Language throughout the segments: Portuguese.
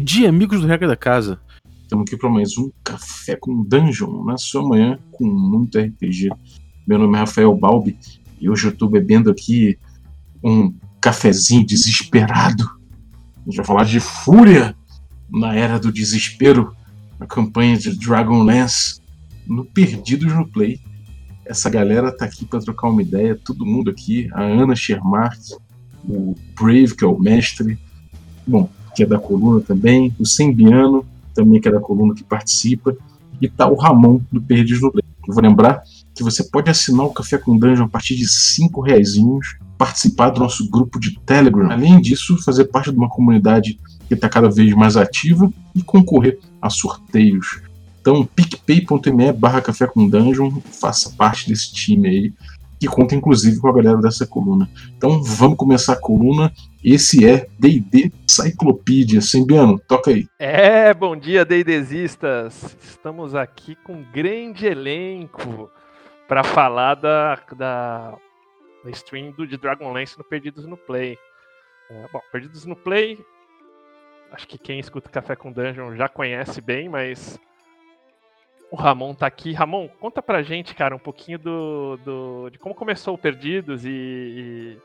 dia, amigos do Regra da Casa. Estamos aqui para mais um Café com Dungeon, na sua manhã com muito RPG. Meu nome é Rafael Balbi e hoje eu estou bebendo aqui um cafezinho desesperado. A gente vai falar de Fúria na Era do Desespero, a campanha de Dragonlance, no Perdidos no Play. Essa galera tá aqui para trocar uma ideia, todo mundo aqui, a Ana Schermark, o Brave, que é o mestre, bom, que é da coluna também, o Sembiano, também que é da coluna que participa, e tá o Ramon do Perdidos no Play. Eu vou lembrar que você pode assinar o Café com Dungeon a partir de 5 reais, participar do nosso grupo de Telegram. Além disso, fazer parte de uma comunidade que está cada vez mais ativa e concorrer a sorteios. Então, picpay.me barra café com dungeon, faça parte desse time aí, que conta inclusive com a galera dessa coluna. Então, vamos começar a coluna. Esse é D&D Cyclopedia. Sembiano, toca aí. É, bom dia, D&Dzistas. Estamos aqui com um grande elenco para falar da, da, da stream do, de Dragonlance no Perdidos no Play. É, bom, Perdidos no Play acho que quem escuta Café com Dungeon já conhece bem, mas o Ramon tá aqui. Ramon, conta pra gente, cara, um pouquinho do, do de como começou o Perdidos e, e,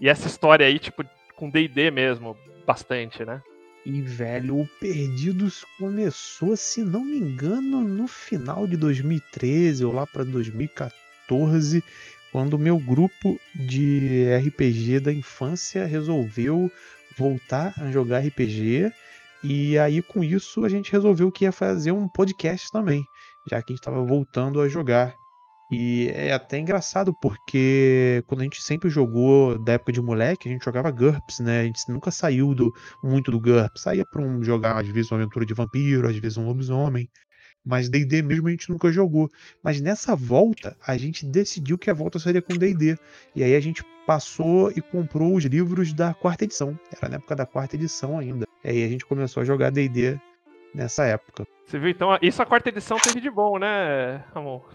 e essa história aí, tipo, com D&D mesmo, bastante, né? E, velho, o Perdidos começou, se não me engano, no final de 2013 ou lá para 2014, quando o meu grupo de RPG da infância resolveu voltar a jogar RPG. E aí, com isso, a gente resolveu que ia fazer um podcast também, já que a gente estava voltando a jogar. E é até engraçado, porque quando a gente sempre jogou, da época de moleque, a gente jogava GURPS, né? A gente nunca saiu do, muito do GURPS. Saía para um, jogar, às vezes, uma aventura de vampiro, às vezes um lobisomem. Mas D&D mesmo a gente nunca jogou. Mas nessa volta, a gente decidiu que a volta seria com D&D. E aí a gente passou e comprou os livros da quarta edição. Era na época da quarta edição ainda. E aí a gente começou a jogar D&D nessa época. Você viu? Então, isso a quarta edição teve de bom, né, Ramon?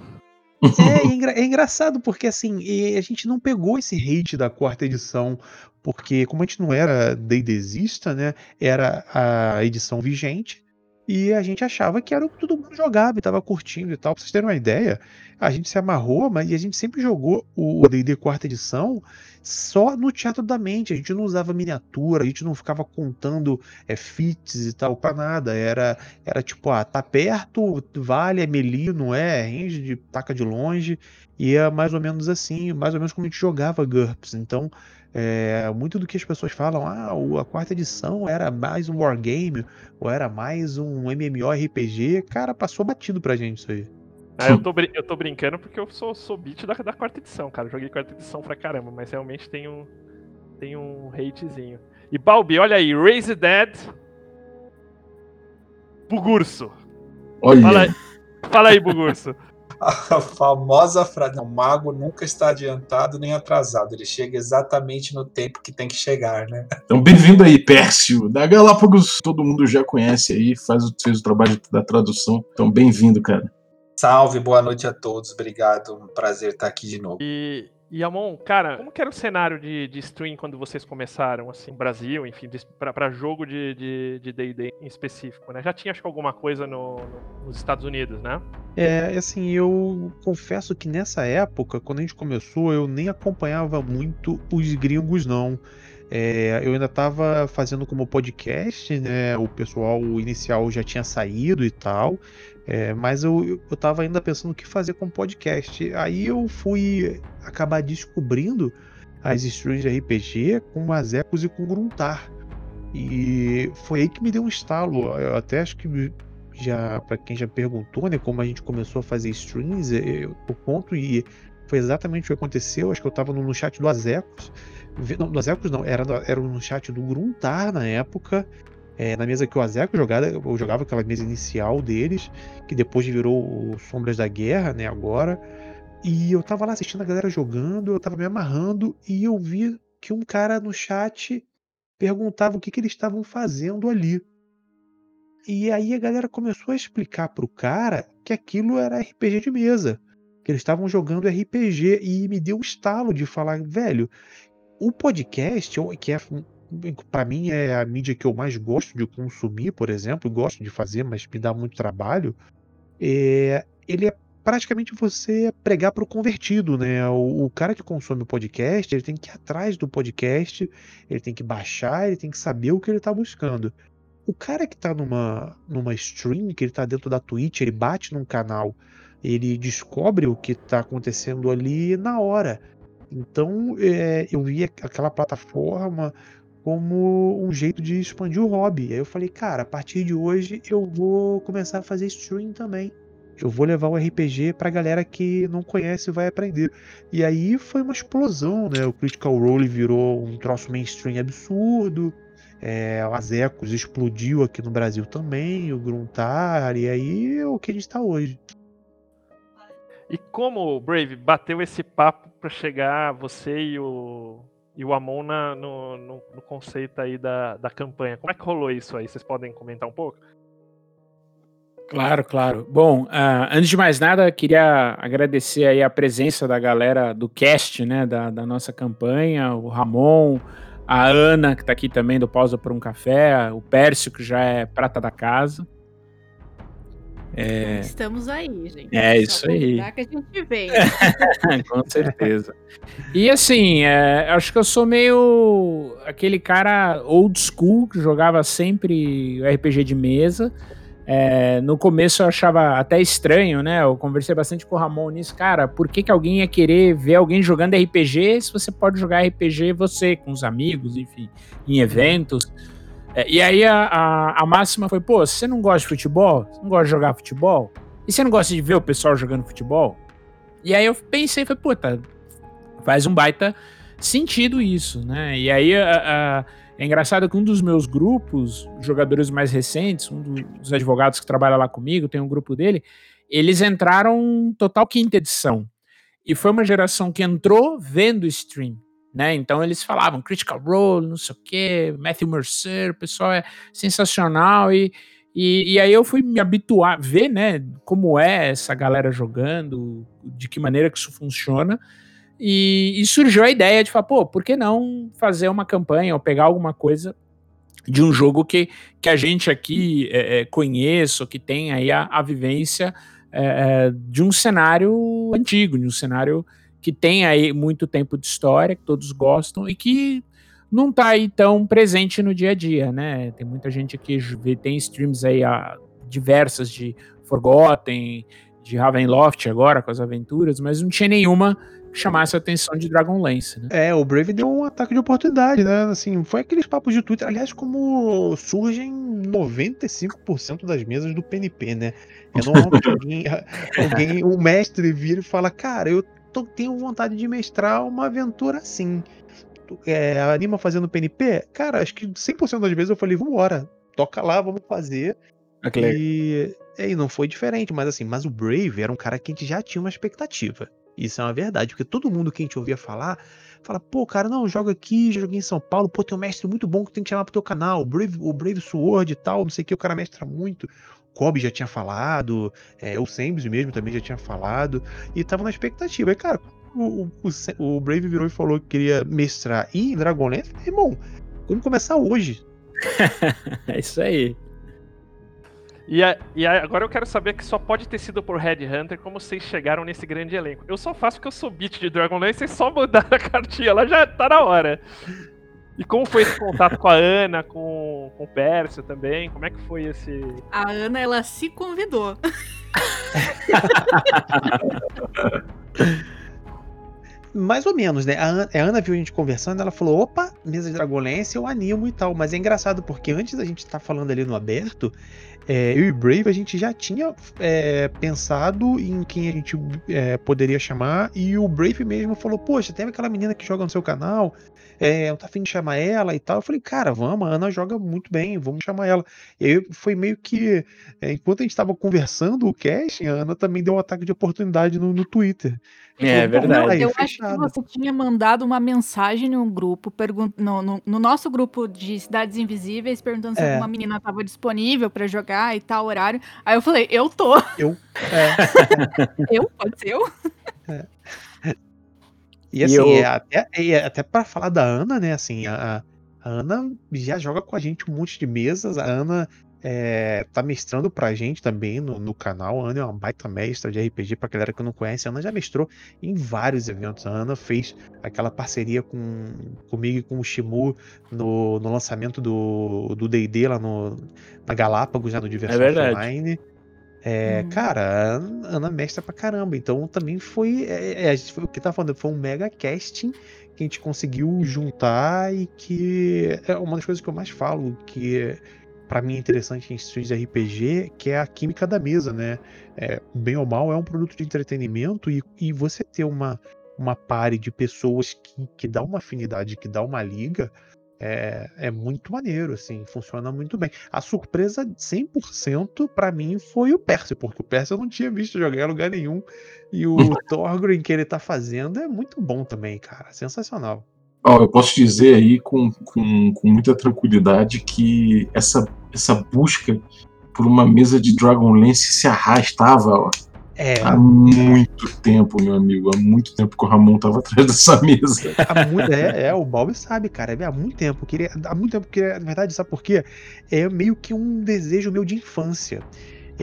É, é, engra é, engraçado porque assim, a gente não pegou esse hate da quarta edição, porque como a gente não era D&Dzista, né, era a edição vigente, e a gente achava que era o que todo mundo jogava e tava curtindo e tal. Pra vocês terem uma ideia, a gente se amarrou, mas a gente sempre jogou o D&D quarta edição só no teatro da mente. A gente não usava miniatura, a gente não ficava contando é, fits e tal para nada. Era, era tipo, ah, tá perto, vale, é melee, não é? Range de taca de longe. E é mais ou menos assim, mais ou menos como a gente jogava GURPS. Então, é, muito do que as pessoas falam, ah, a quarta edição era mais um wargame, ou era mais um MMORPG, cara, passou batido pra gente isso aí. Ah, eu, tô, eu tô brincando porque eu sou, sou beat da, da quarta edição, cara. joguei quarta edição pra caramba, mas realmente tem um, tem um hatezinho. E Balbi, olha aí, Raise Dead. Bugurso. Olha. Fala aí, fala aí Bugurso. a famosa frase: o mago nunca está adiantado nem atrasado, ele chega exatamente no tempo que tem que chegar, né? Então, bem-vindo aí, Pércio. Da Galápagos, todo mundo já conhece aí, faz, fez o trabalho da tradução. Então, bem-vindo, cara. Salve, boa noite a todos, obrigado, um prazer estar aqui de novo. E e Amon, cara, como que era o cenário de, de stream quando vocês começaram, assim, Brasil, enfim, para jogo de D&D de, de em específico, né? Já tinha, acho que, alguma coisa no, no, nos Estados Unidos, né? É, assim, eu confesso que nessa época, quando a gente começou, eu nem acompanhava muito os gringos, não. É, eu ainda estava fazendo como podcast, né? O pessoal inicial já tinha saído e tal. É, mas eu, eu tava ainda pensando o que fazer com podcast. Aí eu fui acabar descobrindo as streams de RPG com Azecos e com Gruntar. E foi aí que me deu um estalo. Eu até acho que já, para quem já perguntou, né, como a gente começou a fazer streams, eu, eu conto e foi exatamente o que aconteceu. Acho que eu tava no, no chat do Azecos. Não, do Azecos não, era, era no chat do Gruntar na época. É, na mesa que o Azeco jogava, eu jogava aquela mesa inicial deles, que depois virou o Sombras da Guerra, né, agora. E eu tava lá assistindo a galera jogando, eu tava me amarrando e eu vi que um cara no chat perguntava o que, que eles estavam fazendo ali. E aí a galera começou a explicar pro cara que aquilo era RPG de mesa, que eles estavam jogando RPG e me deu um estalo de falar, velho, o podcast, que é para mim é a mídia que eu mais gosto de consumir, por exemplo, gosto de fazer, mas me dá muito trabalho. É, ele é praticamente você pregar para o convertido, né? O, o, cara que consome o podcast, ele tem que ir atrás do podcast, ele tem que baixar, ele tem que saber o que ele está buscando. O cara que está numa, numa stream, que ele está dentro da Twitch, ele bate num canal, ele descobre o que está acontecendo ali na hora. Então é, eu vi aquela plataforma como um jeito de expandir o hobby. Aí eu falei, cara, a partir de hoje eu vou começar a fazer stream também. Eu vou levar o RPG pra galera que não conhece e vai aprender. E aí foi uma explosão, né? O Critical Role virou um troço mainstream absurdo. É, o Azecos explodiu aqui no Brasil também, o Gruntar, e aí é o que a gente tá hoje. E como, Brave, bateu esse papo para chegar você e o, e o Amon na, no, no, no, conceito aí da, da campanha? Como é que rolou isso aí? Vocês podem comentar um pouco? Claro, claro. Bom, uh, antes de mais nada, queria agradecer aí a presença da galera do cast, né, da, da nossa campanha, o Ramon, a Ana, que está aqui também do Pausa por um Café, o Pércio, que já é prata da casa. É... Estamos aí, gente. É isso aí. que a gente vem. Com certeza. E assim, é, acho que eu sou meio aquele cara old school que jogava sempre RPG de mesa. É, no começo eu achava até estranho, né? Eu conversei bastante com o Ramon nisso. Cara, por que, que alguém ia querer ver alguém jogando RPG se você pode jogar RPG você, com os amigos, enfim, em eventos? É, e aí a, a, a, máxima foi: pô, você não gosta de futebol? Não gosta de jogar futebol? E você não gosta de ver o pessoal jogando futebol? E aí eu pensei, foi, puta, faz um baita sentido isso, né? E aí a é engraçado que um dos meus grupos, jogadores mais recentes, um dos advogados que trabalha lá comigo, tem um grupo dele, eles entraram total quinta edição. E foi uma geração que entrou vendo stream, né? Então eles falavam Critical Role, não sei o quê, Matthew Mercer, o pessoal é sensacional e, e, e, aí eu fui me habituar, ver, né, como é essa galera jogando, de que maneira que isso funciona. E, e, surgiu a ideia de falar, pô, por que não fazer uma campanha ou pegar alguma coisa de um jogo que, que a gente aqui é, é, conheça, que tem aí a, a vivência é, é, de um cenário antigo, de um cenário que tem aí muito tempo de história, que todos gostam e que não está aí tão presente no dia a dia, né? Tem muita gente que tem streams aí a, diversas de Forgotten, de Ravenloft agora com as aventuras, mas não tinha nenhuma chamasse a atenção de Dragonlance, né? É, o Brave deu um ataque de oportunidade, né? Assim, foi aqueles papos de Twitter, aliás, como surgem 95% das mesas do PNP, né? É normal que alguém, alguém, o mestre vira e fala, cara, eu tenho vontade de mestrar uma aventura assim. É, anima fazendo PNP? Cara, acho que 100% das vezes eu falei, vambora, toca lá, vamos fazer. Okay. Ah, e, e não foi diferente, mas assim, mas o Brave era um cara que a gente já tinha uma expectativa. Isso é uma verdade, porque todo mundo que a gente ouvia falar, fala, pô, cara, não, joga aqui, joguei em São Paulo, pô, tem um mestre muito bom que tem que chamar pro teu canal, o Brave, o Brave Sword e tal, não sei o que, o cara mestra muito. Kobe já tinha falado, é, o Sambs mesmo também já tinha falado, e tava na expectativa. E, cara, o, o, o, Brave virou e falou que queria mestrar em Dragonlance, irmão, vamos começar hoje. é isso aí. E, a, e a, agora eu quero saber que só pode ter sido por Red Hunter como vocês chegaram nesse grande elenco. Eu só faço porque eu sou beat de Dragonlance e só mudar a cartinha lá já tá na hora. E como foi esse contato com a Ana, com, com o Pércio também? Como é que foi esse. A Ana, ela se convidou. Mais ou menos, né? A Ana, a Ana viu a gente conversando, ela falou: opa, mesa de Dragonlance, eu animo e tal. Mas é engraçado porque antes da gente estar tá falando ali no aberto, é, eu e Brave a gente já tinha é, pensado em quem a gente é, poderia chamar, e o Brave mesmo falou: Poxa, tem aquela menina que joga no seu canal, é, não tá afim de chamar ela e tal. Eu falei: Cara, vamos, a Ana joga muito bem, vamos chamar ela. E aí foi meio que, é, enquanto a gente estava conversando o casting, a Ana também deu um ataque de oportunidade no, no Twitter. É, verdade. eu acho que você tinha mandado uma mensagem no grupo, no, no, no, nosso grupo de Cidades Invisíveis, perguntando se é. alguma menina estava disponível para jogar e tal horário. Aí eu falei, eu tô. Eu? É. eu? Pode ser eu? É. E assim, e eu... é até, é até para falar da Ana, né? Assim, a, A Ana já joga com a gente um monte de mesas. A Ana é, tá mestrando pra gente também no, no, canal. A Ana é uma baita mestra de RPG, pra galera que não conhece. A Ana já mestrou em vários eventos. A Ana fez aquela parceria com, comigo e com o Shimu no, no lançamento do DD lá no, na Galápagos, já no Diversão é Online. É, hum. Cara, a Ana mestra pra caramba. Então também foi. É, é, foi o que tá falando, foi um mega casting que a gente conseguiu juntar e que é uma das coisas que eu mais falo, que para mim é interessante em streams de RPG, que é a química da mesa, né? É, bem ou mal, é um produto de entretenimento e, e você ter uma, uma pare de pessoas que, que dá uma afinidade, que dá uma liga, é, é muito maneiro, assim, funciona muito bem. A surpresa 100% para mim foi o Percy, porque o Percy eu não tinha visto jogar em lugar nenhum. E o Thorgrim que ele tá fazendo é muito bom também, cara. Sensacional. Eu posso dizer aí com, com, com muita tranquilidade que essa, essa busca por uma mesa de Dragonlance se arrastava ó, é, há muito tempo, meu amigo. Há muito tempo que o Ramon tava atrás dessa mesa. Há muito, é, é, o Bob sabe, cara. É, há muito tempo. Queria, há muito tempo que, na verdade, sabe por quê? É meio que um desejo meu de infância.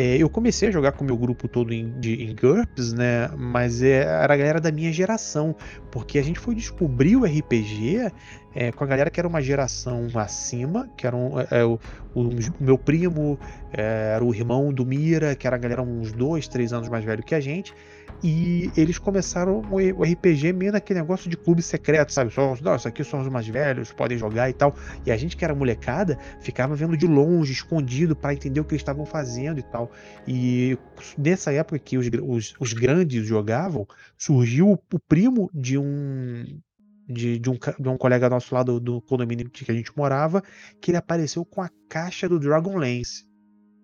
É, eu comecei a jogar com o meu grupo todo em, de, em GURPS, né? Mas é, era a galera da minha geração. Porque a gente foi descobrir o RPG é, com a galera que era uma geração acima, que era um, é, o, o, meu primo, é, era o irmão do Mira, que era a galera uns dois, três anos mais velho que a gente. E eles começaram o RPG meio naquele negócio de clube secreto, sabe? Só, não, isso aqui são os mais velhos, podem jogar e tal. E a gente que era molecada ficava vendo de longe, escondido, para entender o que eles estavam fazendo e tal. E nessa época que os, os, os grandes jogavam, surgiu o, primo de um de, de, um, de um colega nosso lá do, do condomínio que a gente morava, que ele apareceu com a caixa do Dragonlance.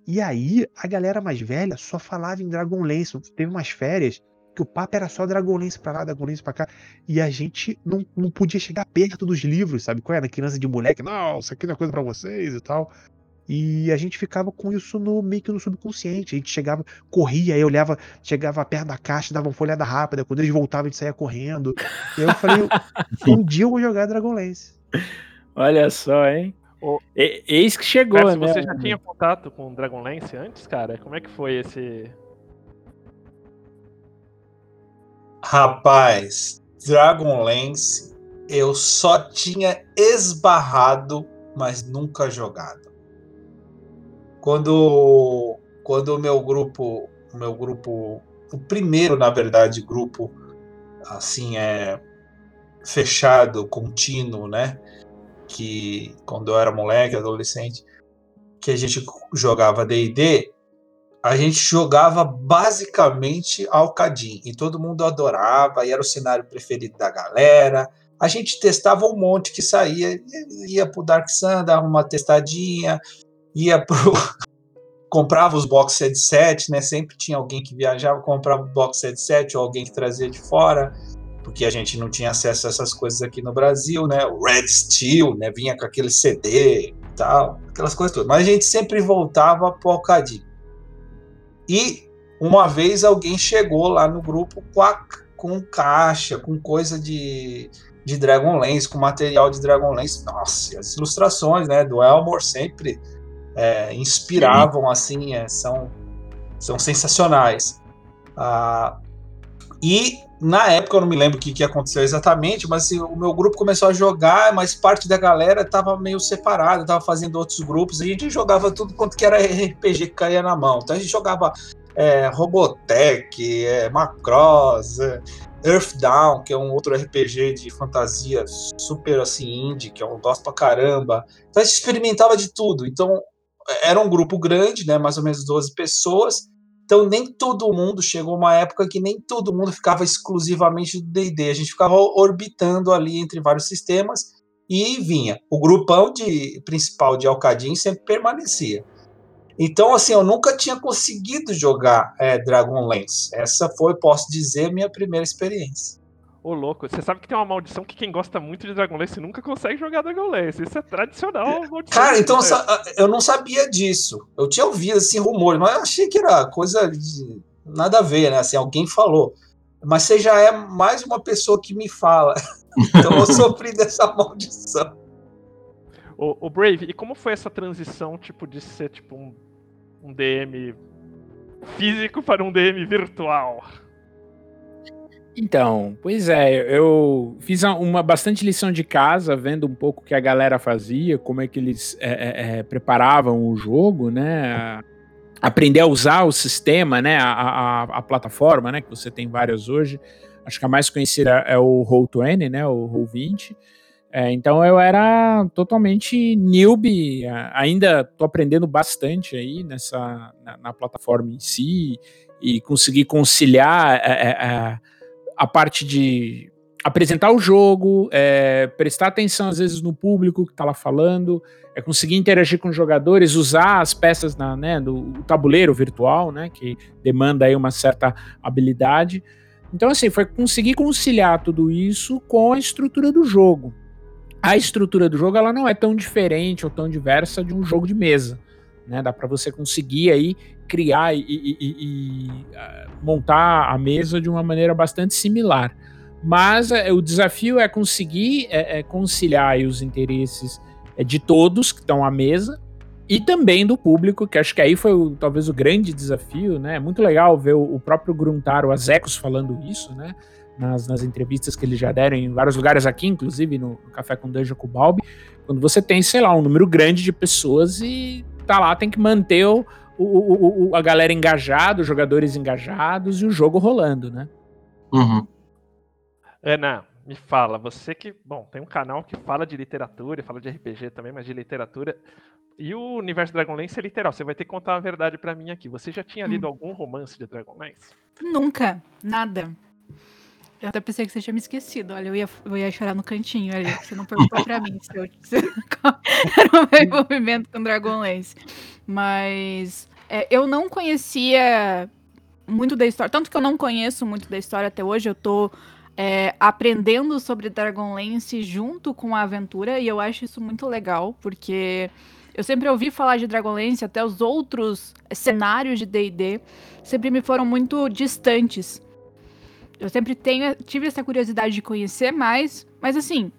E aí, a galera mais velha só falava em Dragonlance. Teve umas férias que o papo era só Dragonlance pra lá, Dragonlance pra cá. E a gente não, não podia chegar perto dos livros, sabe? Qual era? Criança de moleque, não, isso aqui não é coisa para vocês e tal. E a gente ficava com isso no meio que no subconsciente. A gente chegava, corria, aí olhava, chegava perto da caixa, dava uma folhada rápida. Quando eles voltavam, a gente saía correndo. E aí eu falei, um dia eu vou jogar Dragonlance. Olha só, hein? O... E, eis que chegou, Percy, né? Você já tinha contato com Dragonlance antes, cara? Como é que foi esse. Rapaz, Dragonlance eu só tinha esbarrado, mas nunca jogado. Quando quando o meu grupo, o meu grupo, o primeiro, na verdade, grupo assim é fechado, contínuo, né? Que quando eu era moleque, adolescente, que a gente jogava D&D, a gente jogava basicamente Alcadim e todo mundo adorava, e era o cenário preferido da galera. A gente testava um monte que saía, ia pro Dark Sun, dava uma testadinha, ia pro comprava os box set set, né? Sempre tinha alguém que viajava, comprava o box set set ou alguém que trazia de fora porque a gente não tinha acesso a essas coisas aqui no Brasil, né? O Red Steel, né? Vinha com aquele CD e tal, aquelas coisas todas. Mas a gente sempre voltava pro Alcadim. E uma vez alguém chegou lá no grupo com, a, com caixa, com coisa de, de Dragonlance, com material de Dragonlance. Nossa, as ilustrações, né? Do Elmore sempre é, inspiravam, assim, é, são, são sensacionais. Ah, e na época eu não me lembro o que, que aconteceu exatamente, mas assim, o meu grupo começou a jogar, mas parte da galera estava meio separada, estava fazendo outros grupos, a gente jogava tudo quanto que era RPG que caía na mão. Então a gente jogava é, Robotech, é, Macross, é, Earthdown, que é um outro RPG de fantasia super assim indie, que eu gosto pra caramba. Então a gente experimentava de tudo. Então era um grupo grande, né, mais ou menos 12 pessoas, então nem todo mundo chegou uma época que nem todo mundo ficava exclusivamente do D&D, a gente ficava orbitando ali entre vários sistemas e vinha. O grupão de principal de Alcadim sempre permanecia. Então assim, eu nunca tinha conseguido jogar é, Dragonlance. Essa foi, posso dizer, minha primeira experiência. Ô, louco, você sabe que tem uma maldição que quem gosta muito de Dragonlance nunca consegue jogar Dragonlance. Isso é tradicional. Cara, então eu não sabia disso. Eu tinha ouvido assim rumores, mas eu achei que era coisa de nada a ver, né? Assim, alguém falou. Mas você já é mais uma pessoa que me fala. Então eu sofri dessa maldição. O, o, Brave, e como foi essa transição, tipo, de ser tipo um, um DM físico para um DM virtual? Então, pois é, eu fiz uma bastante lição de casa, vendo um pouco o que a galera fazia, como é que eles é, é, é preparavam o jogo, né? Aprender a usar o sistema, né? A, a, a, plataforma, né? Que você tem várias hoje. Acho que a mais conhecida é o Roll20, né? O Roll20. É, então eu era totalmente newbie, ainda estou aprendendo bastante aí nessa na, na, plataforma em si e conseguir conciliar é, é, é a parte de apresentar o jogo, é, prestar atenção às vezes no público que está lá falando, é conseguir interagir com os jogadores, usar as peças na, né, do tabuleiro virtual, né, que demanda aí uma certa habilidade. Então assim, foi conseguir conciliar tudo isso com a estrutura do jogo a estrutura do jogo ela não é tão diferente ou tão diversa de um jogo de mesa. Né? Dá para você conseguir aí criar e, e, e, e, ah, montar a mesa de uma maneira bastante similar. Mas é, o desafio é conseguir é, é conciliar os interesses é, de todos que estão à mesa e também do público, que acho que aí foi o, talvez o grande desafio, né? É muito legal ver o, o próprio Gruntaro Azecos falando isso, né? nas, nas entrevistas que eles já deram em vários lugares aqui, inclusive no, Café com Dungeon com Balbi, quando você tem, sei lá, um número grande de pessoas e tá lá, tem que manter o, o, o, a galera engajada, os jogadores engajados e o jogo rolando, né? Uhum. Ana, me fala, você que, bom, tem um canal que fala de literatura, fala de RPG também, mas de literatura. E o universo Dragonlance é literal. Você vai ter que contar a verdade para mim aqui. Você já tinha lido hum. algum romance de Dragonlance? Nunca, nada. Eu até pensei que você tinha me esquecido. Olha, eu ia, eu ia chorar no cantinho ali. Você não perguntou pra mim se, eu, se era o meu envolvimento com Dragonlance. Mas é, eu não conhecia muito da história. Tanto que eu não conheço muito da história até hoje. Eu tô é, aprendendo sobre Dragonlance junto com a aventura. E eu acho isso muito legal, porque eu sempre ouvi falar de Dragonlance, até os outros cenários de DD sempre me foram muito distantes. Eu sempre tenho, tive essa curiosidade de conhecer mais, mas assim,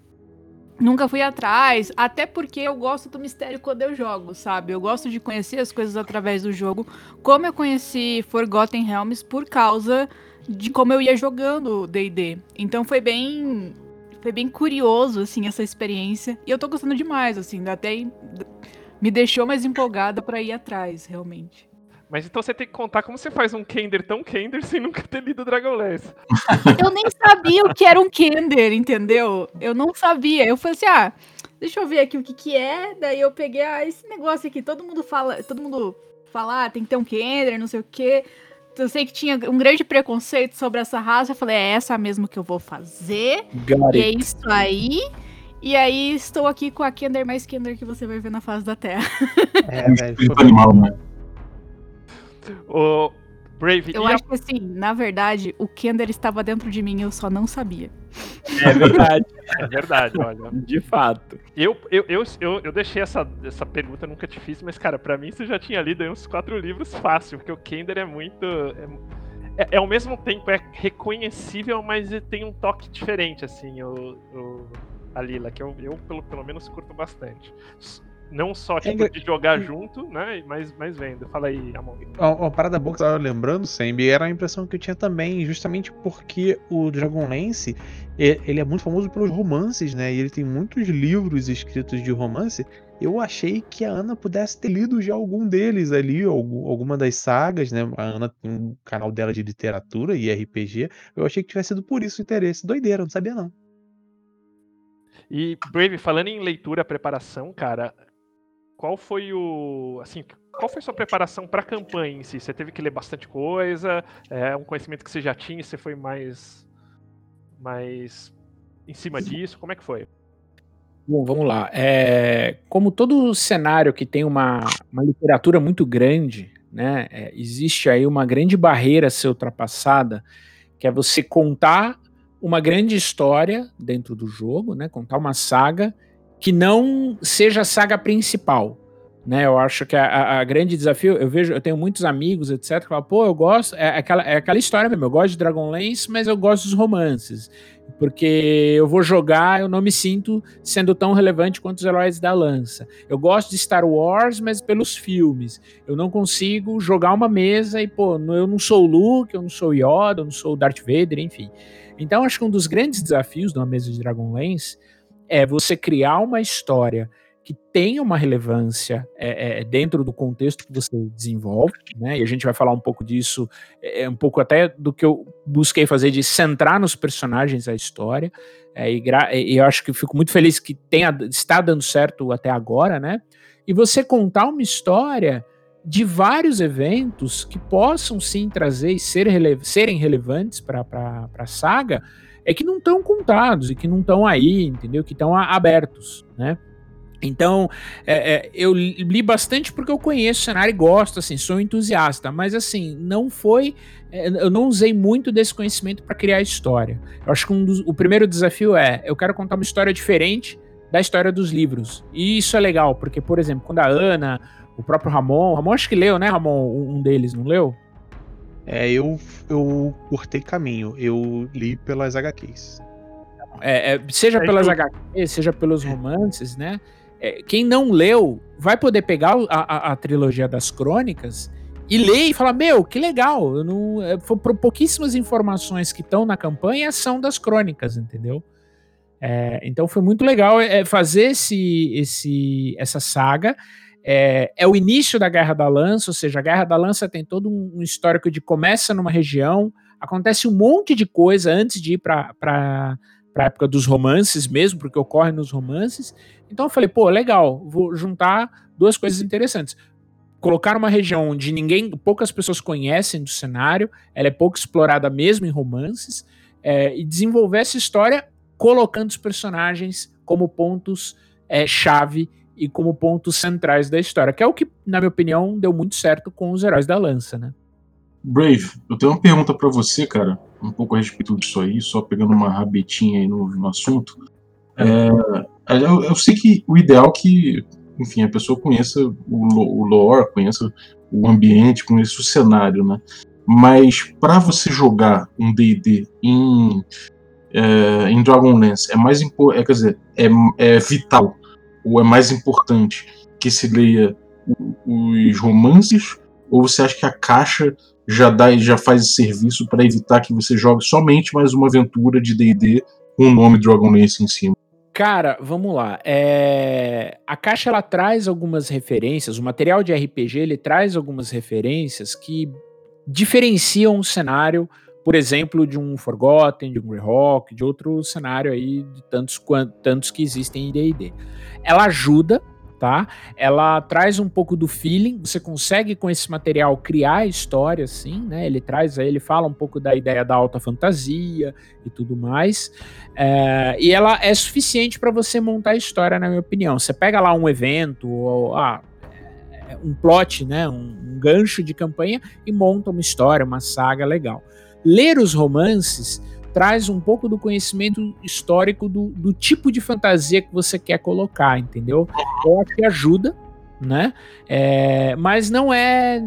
nunca fui atrás, até porque eu gosto do mistério quando eu jogo, sabe? Eu gosto de conhecer as coisas através do jogo, como eu conheci Forgotten Realms por causa de como eu ia jogando D&D. Então foi bem foi bem curioso assim essa experiência e eu tô gostando demais, assim, até me deixou mais empolgada para ir atrás, realmente. Mas então você tem que contar como você faz um Kender tão Kender sem nunca ter lido Dragonlance. Eu nem sabia o que era um Kender, entendeu? Eu não sabia. Eu falei assim, ah, deixa eu ver aqui o que que é. Daí eu peguei, ah, esse negócio aqui, todo mundo fala, todo mundo fala, ah, tem que ter um Kender, não sei o quê. Eu sei que tinha um grande preconceito sobre essa raça. Eu falei, é essa mesmo que eu vou fazer. Got e é isso aí. E aí estou aqui com a Kender mais Kender que você vai ver na face da Terra. É, velho. animal, né? O Brave. Eu acho a... que assim, na verdade, o Kender estava dentro de mim, eu só não sabia. É verdade. é verdade, olha. De fato. Eu, eu, eu, eu, eu deixei essa, essa pergunta nunca te fiz, mas, cara, para mim você já tinha lido uns quatro livros fácil, porque o Kender é muito. É, é, é, ao mesmo tempo é reconhecível, mas tem um toque diferente, assim, o, o a Lila, que eu, eu pelo, pelo menos curto bastante. Não só tipo, é, de jogar junto, né? Mas, mas vendo. Fala aí, Amon. Uma, uma parada boa que eu tava lembrando, Sembi, era a impressão que eu tinha também, justamente porque o Dragonlance ele é muito famoso pelos romances, né? E ele tem muitos livros escritos de romance. Eu achei que a Ana pudesse ter lido já algum deles ali, alguma das sagas, né? A Ana tem um canal dela de literatura e RPG. Eu achei que tivesse sido por isso o interesse. Doideira, não sabia não. E Brave, falando em leitura, preparação, cara, qual foi o. Assim, qual foi a sua preparação para a campanha em si? Você teve que ler bastante coisa? É um conhecimento que você já tinha e você foi mais. mais em cima disso? Como é que foi? Bom, vamos lá. É, como todo cenário que tem uma, uma literatura muito grande, né, é, existe aí uma grande barreira a ser ultrapassada, que é você contar uma grande história dentro do jogo, né, contar uma saga que não seja a saga principal. Né, eu acho que a, a, a, grande desafio, eu vejo, eu tenho muitos amigos, etc, que falam, pô, eu gosto, é aquela, é aquela história mesmo, eu gosto de Dragonlance, mas eu gosto dos romances, porque eu vou jogar, eu não me sinto sendo tão relevante quanto os heróis da lança. Eu gosto de Star Wars, mas pelos filmes. Eu não consigo jogar uma mesa e, pô, eu não sou o Luke, eu não sou o Yoda, eu não sou o Darth Vader, enfim. Então, acho que um dos grandes desafios de uma mesa de Dragonlance é você criar uma história que tenha uma relevância é, é, dentro do contexto que você desenvolve, né? E a gente vai falar um pouco disso, é, é um pouco até do que eu busquei fazer de centrar nos personagens a história. É, e, e, eu acho que fico muito feliz que tenha, está dando certo até agora, né? E você contar uma história de vários eventos que possam sim trazer e ser rele serem relevantes para a saga, é que não estão contados e que não estão aí, entendeu? Que estão abertos, né? Então, é, é, eu li bastante porque eu conheço o cenário e gosto, assim, sou entusiasta, mas assim, não foi. É, eu não usei muito desse conhecimento para criar história. Eu acho que um dos, o primeiro desafio é: eu quero contar uma história diferente da história dos livros. E isso é legal, porque, por exemplo, quando a Ana, o próprio Ramon, o Ramon acho que leu, né, Ramon? Um deles, não leu? É, eu, eu cortei caminho, eu li pelas HQs. É, é, seja pelas HQs, seja pelos romances, né? é, quem não leu vai poder pegar a, a, a, trilogia das crônicas e ler e falar: Meu, que legal! Eu não, é, pouquíssimas informações que estão na campanha são das crônicas, entendeu? É, então foi muito legal é, fazer esse, esse, essa saga. É, é, o início da Guerra da Lança, ou seja, a Guerra da Lança tem todo um, histórico de começa numa região, acontece um monte de coisa antes de ir para para a época dos romances mesmo, porque ocorre nos romances. Então eu falei, pô, legal, vou juntar duas coisas interessantes. Colocar uma região onde ninguém, poucas pessoas conhecem do cenário, ela é pouco explorada mesmo em romances, é, e desenvolver essa história colocando os personagens como pontos é, chave e como pontos centrais da história, que é o que, na minha opinião, deu muito certo com os heróis da lança, né? Brave, eu tenho uma pergunta para você, cara, um pouco a respeito disso aí, só pegando uma rabetinha aí no, no assunto. É, eu, eu, sei que o ideal é que, enfim, a pessoa conheça o, o lore, conheça o ambiente, conheça o cenário, né? Mas para você jogar um D&D em, é, em Dragonlance, é mais é, quer dizer, é, é vital ou é mais importante que se leia os romances ou você acha que a caixa já dá já faz serviço para evitar que você jogue somente mais uma aventura de D&D com o nome Dragonlance em cima. Cara, vamos lá. É... A caixa ela traz algumas referências, o material de RPG ele traz algumas referências que diferenciam o cenário, por exemplo, de um Forgotten, de um Greyhawk, de outro cenário aí de tantos, tantos que existem em D&D. Ela ajuda tá? Ela traz um pouco do feeling, você consegue com esse material criar a história, assim, né? Ele traz, ele fala um pouco da ideia da alta fantasia e tudo mais, é, e ela é suficiente para você montar a história, na minha opinião. Você pega lá um evento, ou ah, um plot, né? Um, um gancho de campanha e monta uma história, uma saga legal. Ler os romances traz um pouco do conhecimento histórico do, do tipo de fantasia que você quer colocar, entendeu? Eu acho que ajuda, né? É, mas não é,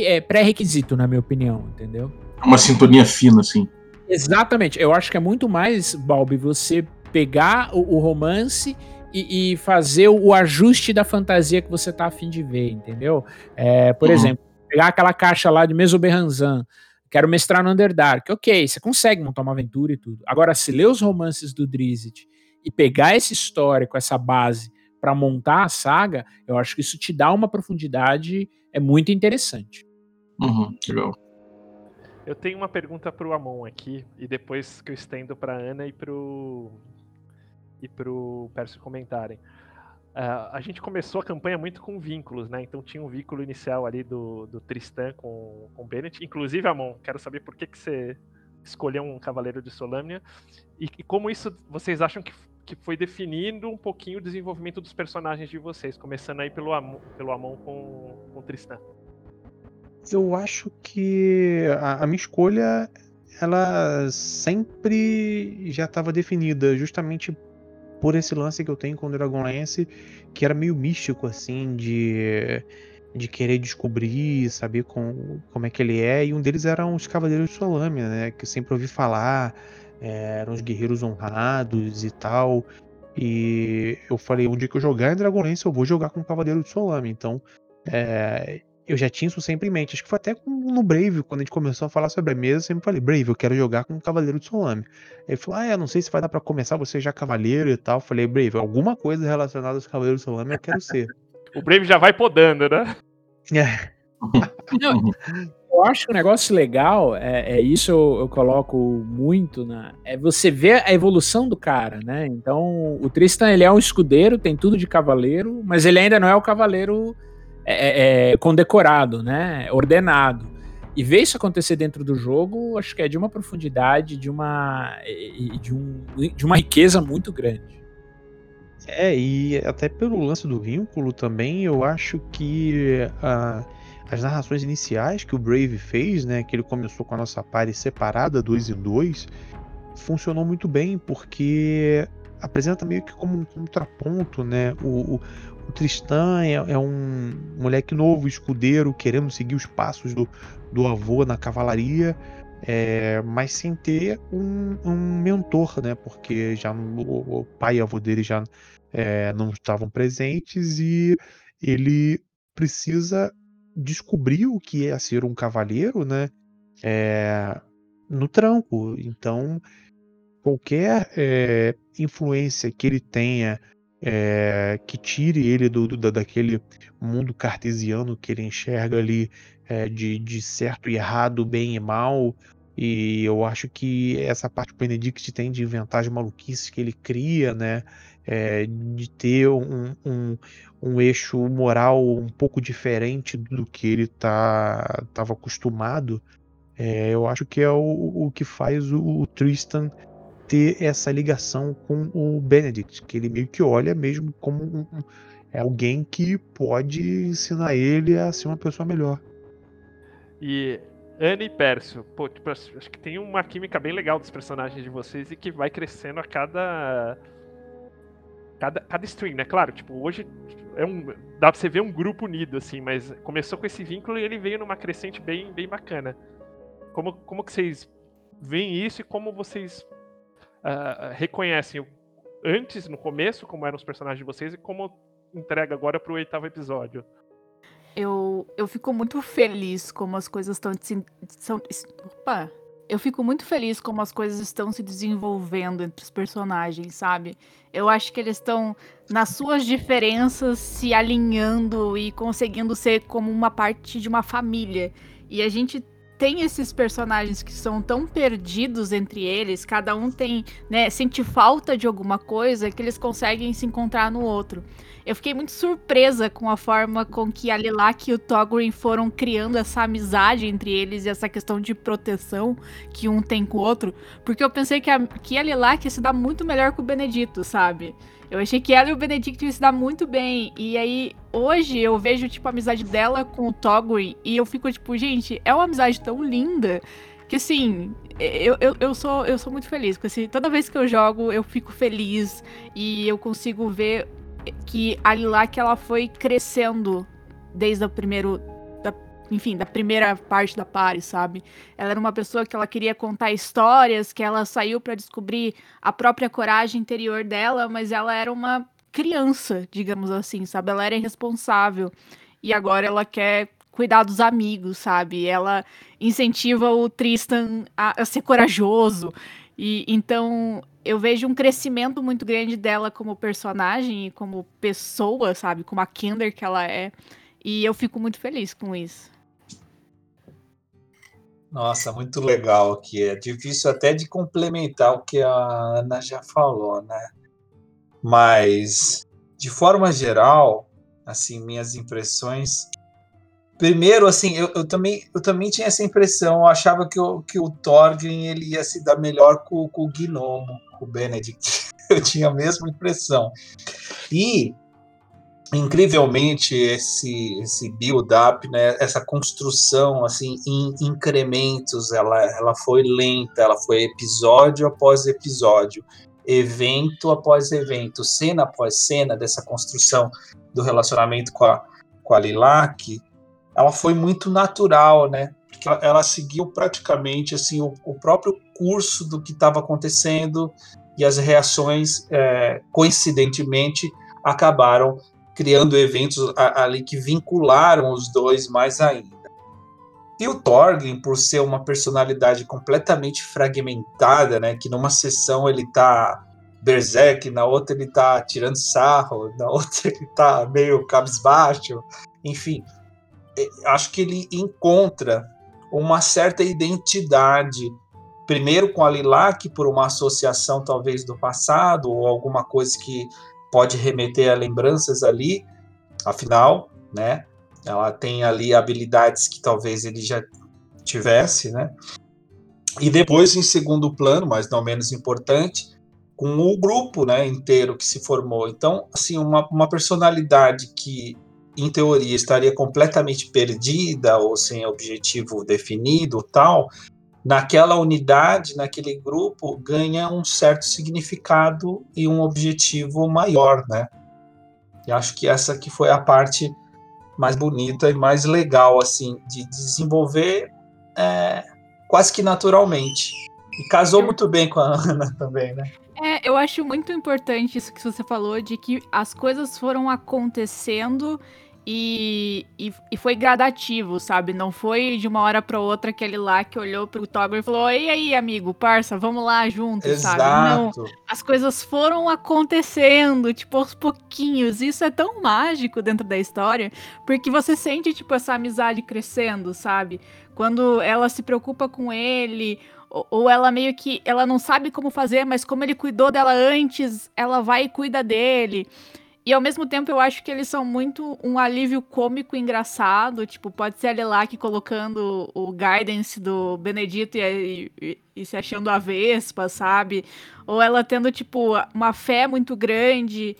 é pré-requisito, na minha opinião, entendeu? É uma sintonia fina, assim. Exatamente. Eu acho que é muito mais, Balbi, você pegar o, o romance e, e, fazer o ajuste da fantasia que você tá afim de ver, entendeu? É, por uhum. exemplo, pegar aquela caixa lá de Mesoberranzan, quero mestrar no Underdark. Ok, você consegue montar uma aventura e tudo. Agora, se ler os romances do Drizzt e pegar esse histórico, essa base, para montar a saga, eu acho que isso te dá uma profundidade é muito interessante. Uhum, legal. Eu tenho uma pergunta para o Amon aqui, e depois que eu estendo para Ana e para o e pro Percy comentarem. Uh, a gente começou a campanha muito com vínculos, né? Então tinha um vínculo inicial ali do, do Tristan com, com Bennett. Inclusive, Amon, quero saber por que, que você escolheu um Cavaleiro de Solâmnia e, e como isso vocês acham que, que foi definindo um pouquinho o desenvolvimento dos personagens de vocês, começando aí pelo Amon, pelo Amon com, com Tristan. Eu acho que a, a minha escolha ela sempre já estava definida, justamente por esse lance que eu tenho com Dragonlance, que era meio místico, assim, de, de querer descobrir, saber com, como é que ele é. E um deles eram os Cavaleiros de Solâmia, né? Que eu sempre ouvi falar, é, eram os guerreiros honrados e tal. E eu falei, um dia que eu jogar em Dragonlance, eu vou jogar com o Cavaleiro de Solâmia. Então, é, eu já tinha isso sempre em mente. Acho que foi até no Brave, quando a gente começou a falar sobre a mesa, eu sempre falei, Brave, eu quero jogar com o Cavaleiro de Solame. Ele falou, ah, é, não sei se vai dar para começar você já cavaleiro e tal. Eu falei, Brave, alguma coisa relacionada aos Cavaleiros de Solame eu quero ser. o Brave já vai podando, né? É. eu acho que um negócio legal, é, é isso eu, eu, coloco muito, na, é você ver a evolução do cara, né? Então, o Tristan, ele é um escudeiro, tem tudo de cavaleiro, mas ele ainda não é o cavaleiro é, é, é, condecorado, né? Ordenado. E ver isso acontecer dentro do jogo, acho que é de uma profundidade, de uma, de, um, de uma riqueza muito grande. É, e até pelo lance do vínculo também, eu acho que uh, as narrações iniciais que o Brave fez, né, que ele começou com a nossa party separada, dois em dois, funcionou muito bem, porque apresenta meio que como um contraponto, né, o, o Tristan é, é, um moleque novo, escudeiro, querendo seguir os passos do, do avô na cavalaria, é, mas sem ter um, um, mentor, né? Porque já o, o pai e o avô dele já é, não estavam presentes e ele precisa descobrir o que é ser um cavaleiro, né? É, no tranco. Então, qualquer é, influência que ele tenha é, que tire ele do, do, daquele mundo cartesiano que ele enxerga ali é, de, de certo e errado, bem e mal. E eu acho que essa parte que o Benedict tem de inventar as maluquices que ele cria, né? É, de ter um, um, um, eixo moral um pouco diferente do que ele tá, estava acostumado, é, eu acho que é o, o que faz o, o Tristan ter essa ligação com o Benedict, que ele meio que olha mesmo como um, é alguém que pode ensinar ele a ser uma pessoa melhor. E Anne e Pércio, pô, tipo, acho que tem uma química bem legal dos personagens de vocês e que vai crescendo a cada cada, cada stream, né? Claro, tipo, hoje é um, dá pra você ver um grupo unido, assim, mas começou com esse vínculo e ele veio numa crescente bem, bem bacana. Como, como que vocês veem isso e como vocês uh, reconhecem antes, no começo, como eram os personagens de vocês e como entrega agora pro oitavo episódio. Eu, eu fico muito feliz como as coisas estão são, opa, eu fico muito feliz como as coisas estão se desenvolvendo entre os personagens, sabe? Eu acho que eles estão nas suas diferenças se alinhando e conseguindo ser como uma parte de uma família. E a gente tem esses personagens que são tão perdidos entre eles, cada um tem, né, sente falta de alguma coisa que eles conseguem se encontrar no outro. Eu fiquei muito surpresa com a forma com que a Lilac e o Togrin foram criando essa amizade entre eles e essa questão de proteção que um tem com o outro, porque eu pensei que a, que a Lilac se dar muito melhor com o Benedito, sabe? Eu achei que ela e o Benedict iam se dar muito bem. E aí, hoje, eu vejo, tipo, a amizade dela com o Togri. E eu fico, tipo, gente, é uma amizade tão linda. Que assim, eu, eu, eu, sou, eu sou muito feliz. Porque assim, toda vez que eu jogo, eu fico feliz. E eu consigo ver que a Lilac, ela foi crescendo desde o primeiro enfim, da primeira parte da party, sabe? Ela era uma pessoa que ela queria contar histórias, que ela saiu para descobrir a própria coragem interior dela, mas ela era uma criança, digamos assim, sabe? Ela era irresponsável. E agora ela quer cuidar dos amigos, sabe? Ela incentiva o Tristan a, a ser corajoso. E então eu vejo um crescimento muito grande dela como personagem e como pessoa, sabe? Como a Kinder que ela é. E eu fico muito feliz com isso. Nossa, muito legal aqui. É difícil até de complementar o que a Ana já falou, né? Mas, de forma geral, assim, minhas impressões. Primeiro, assim, eu, eu também, eu também tinha essa impressão. Eu achava que o, que o Thorgrim ele ia se dar melhor com, com o Gnomo, com o Benedict. Eu tinha a mesma impressão. E incrivelmente esse esse build up né essa construção assim em incrementos ela ela foi lenta ela foi episódio após episódio evento após evento, cena após cena dessa construção do relacionamento com a, com a Lilac, ela foi muito natural, né? Porque ela, ela seguiu praticamente assim o, o próprio curso do que estava acontecendo e as reações, é, coincidentemente, acabaram criando eventos ali que vincularam os dois mais ainda. E o Thorgrim, por ser uma personalidade completamente fragmentada, né, que numa sessão ele tá berserk, na outra ele tá tirando sarro, na outra ele tá meio cabisbaixo, enfim, é, acho que ele encontra uma certa identidade, primeiro com a Lilac, por uma associação talvez do passado, ou alguma coisa que pode remeter a lembranças ali, afinal, né, ela tem ali habilidades que talvez ele já tivesse, né? E depois, em segundo plano, mas não menos importante, com o grupo né, inteiro que se formou. Então, assim, uma, uma personalidade que, em teoria, estaria completamente perdida ou sem objetivo definido tal, naquela unidade, naquele grupo, ganha um certo significado e um objetivo maior, né? E acho que essa que foi a parte mais bonita e mais legal, assim, de desenvolver é, quase que naturalmente. E casou muito bem com a Ana também, né? É, eu acho muito importante isso que você falou, de que as coisas foram acontecendo e, e, e, foi gradativo, sabe? Não foi de uma hora para outra aquele lá que olhou pro Toggle e falou: E aí, amigo, parça, vamos lá junto, Exato. sabe? Não, as coisas foram acontecendo, tipo, aos pouquinhos. Isso é tão mágico dentro da história, porque você sente, tipo, essa amizade crescendo, sabe? Quando ela se preocupa com ele, ou ela meio que ela não sabe como fazer, mas como ele cuidou dela antes, ela vai e cuida dele. E ao mesmo tempo eu acho que eles são muito um alívio cômico engraçado. Tipo, pode ser a Lilac colocando o guidance do Benedito e, e, e, se achando a Vespa, sabe? Ou ela tendo, tipo, uma fé muito grande.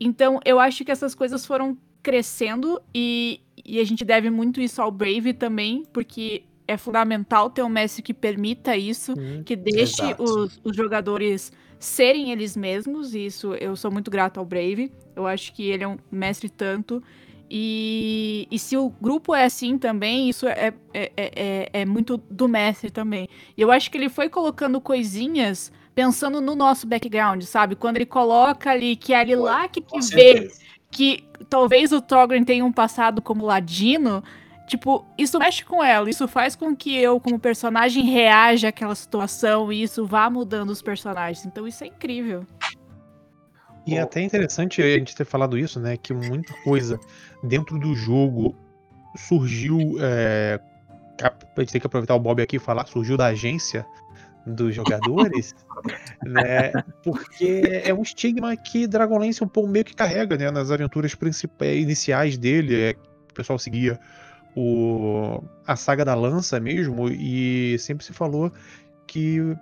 Então eu acho que essas coisas foram crescendo e, e a gente deve muito isso ao Brave também, porque é fundamental ter um mestre que permita isso, hum, que deixe os, os, jogadores serem eles mesmos. E isso eu sou muito grato ao Brave. Eu acho que ele é um mestre tanto. E, e se o grupo é assim também, isso é, é, é, é, muito do mestre também. E eu acho que ele foi colocando coisinhas pensando no nosso background, sabe? Quando ele coloca ali que é ali lá que, que vê que talvez o Togren tenha um passado como ladino, Tipo, isso mexe com ela, isso faz com que eu, como personagem, reaja àquela situação e isso vá mudando os personagens. Então isso é incrível. E é até interessante a gente ter falado isso, né? Que muita coisa dentro do jogo surgiu. É, a gente tem que aproveitar o Bob aqui e falar, surgiu da agência dos jogadores, né? Porque é um estigma que Dragonlance um pouco meio que carrega, né? Nas aventuras principais, iniciais dele, é, o pessoal seguia o, a saga da lança mesmo, e sempre se falou que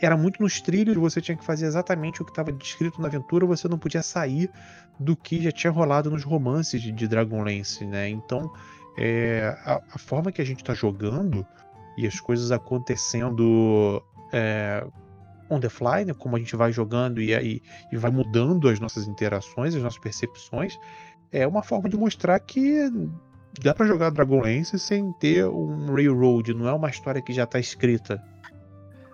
era muito nos trilhos, você tinha que fazer exatamente o que estava descrito na aventura, você não podia sair do que já tinha rolado nos romances de, de Dragonlance, né? Então, é, a, a, forma que a gente está jogando e as coisas acontecendo é, on the fly, né? como a gente vai jogando e, e, e vai mudando as nossas interações, as nossas percepções, é uma forma de mostrar que dá para jogar Dragonlance sem ter um railroad, não é uma história que já tá escrita.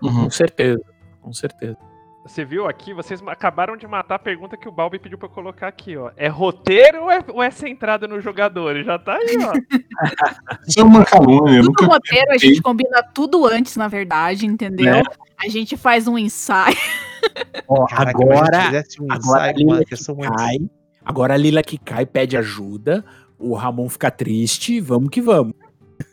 Uhum. Com certeza, com certeza. Você viu aqui, vocês acabaram de matar a pergunta que o Balbi pediu para colocar aqui, ó. É roteiro ou é, ou é centrada no jogador? Já tá aí, ó. Isso é uma calúnia. Tudo roteiro, a gente combina tudo antes, na verdade, entendeu? É. A gente faz um ensaio. Ó, agora, um agora, a Lila que cai, agora a Lila que cai pede ajuda, o Ramon fica triste, vamos que vamos.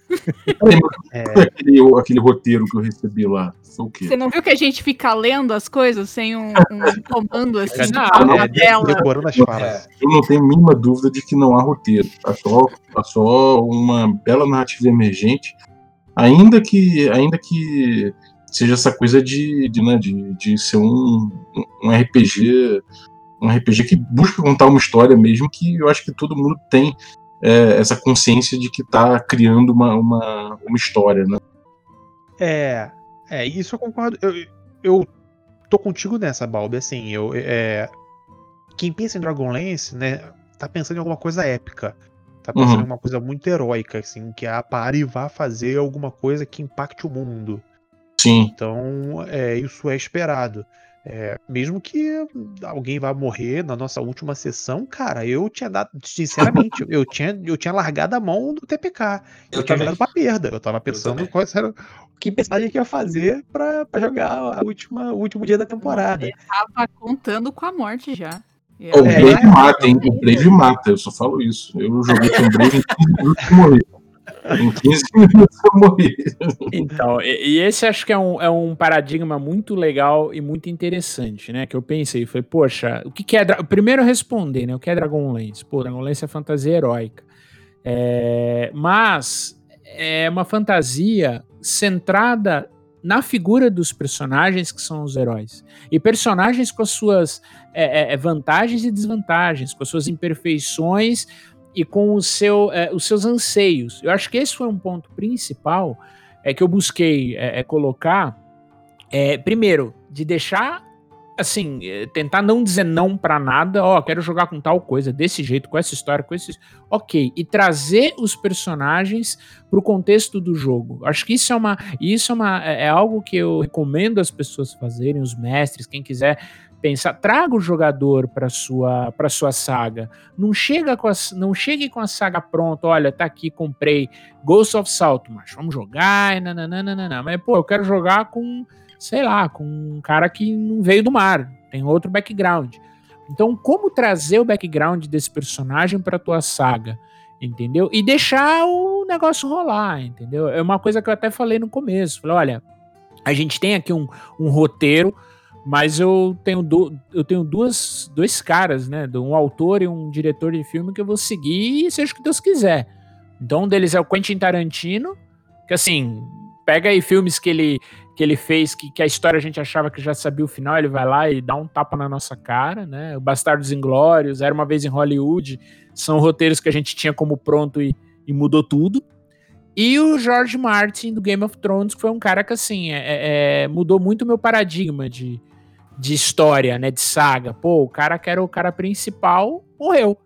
é. aquele, aquele roteiro que eu recebi lá. O quê? Você não viu que a gente fica lendo as coisas sem um, um comando assim na tela? Eu não tenho a mínima dúvida de que não há roteiro. Tá só, tá só uma bela narrativa emergente. Ainda que, ainda que seja essa coisa de, de, né, de, de ser um, um RPG um RPG que busca contar uma história mesmo que eu acho que todo mundo tem é, essa consciência de que está criando uma, uma, uma história, né? É, é, isso eu concordo. Eu, eu tô contigo nessa, Balbi. Assim, eu. É, quem pensa em Dragonlance, né, tá pensando em alguma coisa épica. Tá pensando Uhum. em uma coisa muito heróica, assim, que a Pari vá fazer alguma coisa que impacte o mundo. Sim. Então, é, isso é esperado. É, mesmo que alguém vá morrer na nossa última sessão, cara, eu tinha dado, sinceramente, eu tinha, eu tinha largado a mão do TPK. Eu, Eu tinha jogado pra perda. Eu tava pensando também. qual era, o que personagem que ia fazer pra, pra jogar a última, o último dia da temporada. Tava contando com a morte já. O É. Brave mata, hein? O Brave mata, eu só falo isso. Eu joguei com o Brave em 15 minutos e morri. Em 15 minutos eu morri. Então, e, e esse acho que é um, é um paradigma muito legal e muito interessante, né? Que eu pensei, falei, poxa, o que, que é. Primeiro eu responder, né? O que é Dragonlance? Pô, Dragonlance é fantasia heróica. É, mas é uma fantasia centrada na figura dos personagens que são os heróis. E personagens com as suas é, é, vantagens e desvantagens, com as suas imperfeições e com o seu, é, os seus anseios. Eu acho que esse foi um ponto principal é, que eu busquei é, é, colocar. É, primeiro, de deixar assim, é, tentar não dizer não pra nada, ó, quero jogar com tal coisa, desse jeito, com essa história, com esse. Ok. E trazer os personagens pro contexto do jogo. Acho que isso é uma. Isso é, uma, é algo que eu recomendo as pessoas fazerem, os mestres, quem quiser pensar, traga o jogador para sua para sua saga. Não chega com a, não chegue com a saga pronta, olha, tá aqui, comprei Ghost of Saltmarsh, vamos jogar, nananana. Mas pô, eu quero jogar com, sei lá, com um cara que não veio do mar, tem outro background. Então, como trazer o background desse personagem para tua saga? Entendeu? E deixar o negócio rolar, entendeu? É uma coisa que eu até falei no começo. Falei, olha, a gente tem aqui um, um roteiro, mas eu tenho, du eu tenho duas, dois caras, né? Um autor e um diretor de filme que eu vou seguir seja o que Deus quiser. Então, um deles é o Quentin Tarantino, que assim, pega aí filmes que ele, que ele fez, que, que a história a gente achava que já sabia o final, ele vai lá e dá um tapa na nossa cara, né? O Bastardos Inglórios, Era Uma Vez em Hollywood, são roteiros que a gente tinha como pronto e, e mudou tudo. E o George Martin, do Game of Thrones, que foi um cara que, assim, é, é, mudou muito o meu paradigma de, de história, né, de saga. Pô, o cara que era o cara principal morreu.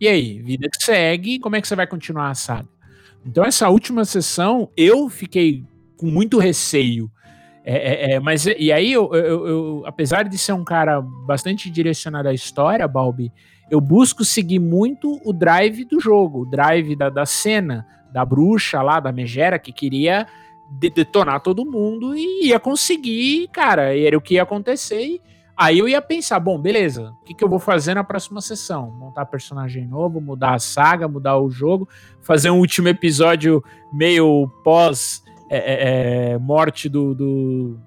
E aí, vida que segue, como é que você vai continuar a saga? Então, essa última sessão, eu fiquei com muito receio. É, é, é, mas, e aí, eu, eu, eu, apesar de ser um cara bastante direcionado à história, Balbi, eu busco seguir muito o drive do jogo, o drive da, da cena, da bruxa lá, da megera, que queria de detonar todo mundo e ia conseguir, cara, era o que ia acontecer. E aí eu ia pensar, bom, beleza, o que, que eu vou fazer na próxima sessão? Montar personagem novo, mudar a saga, mudar o jogo, fazer um último episódio meio pós é, é, morte do, do,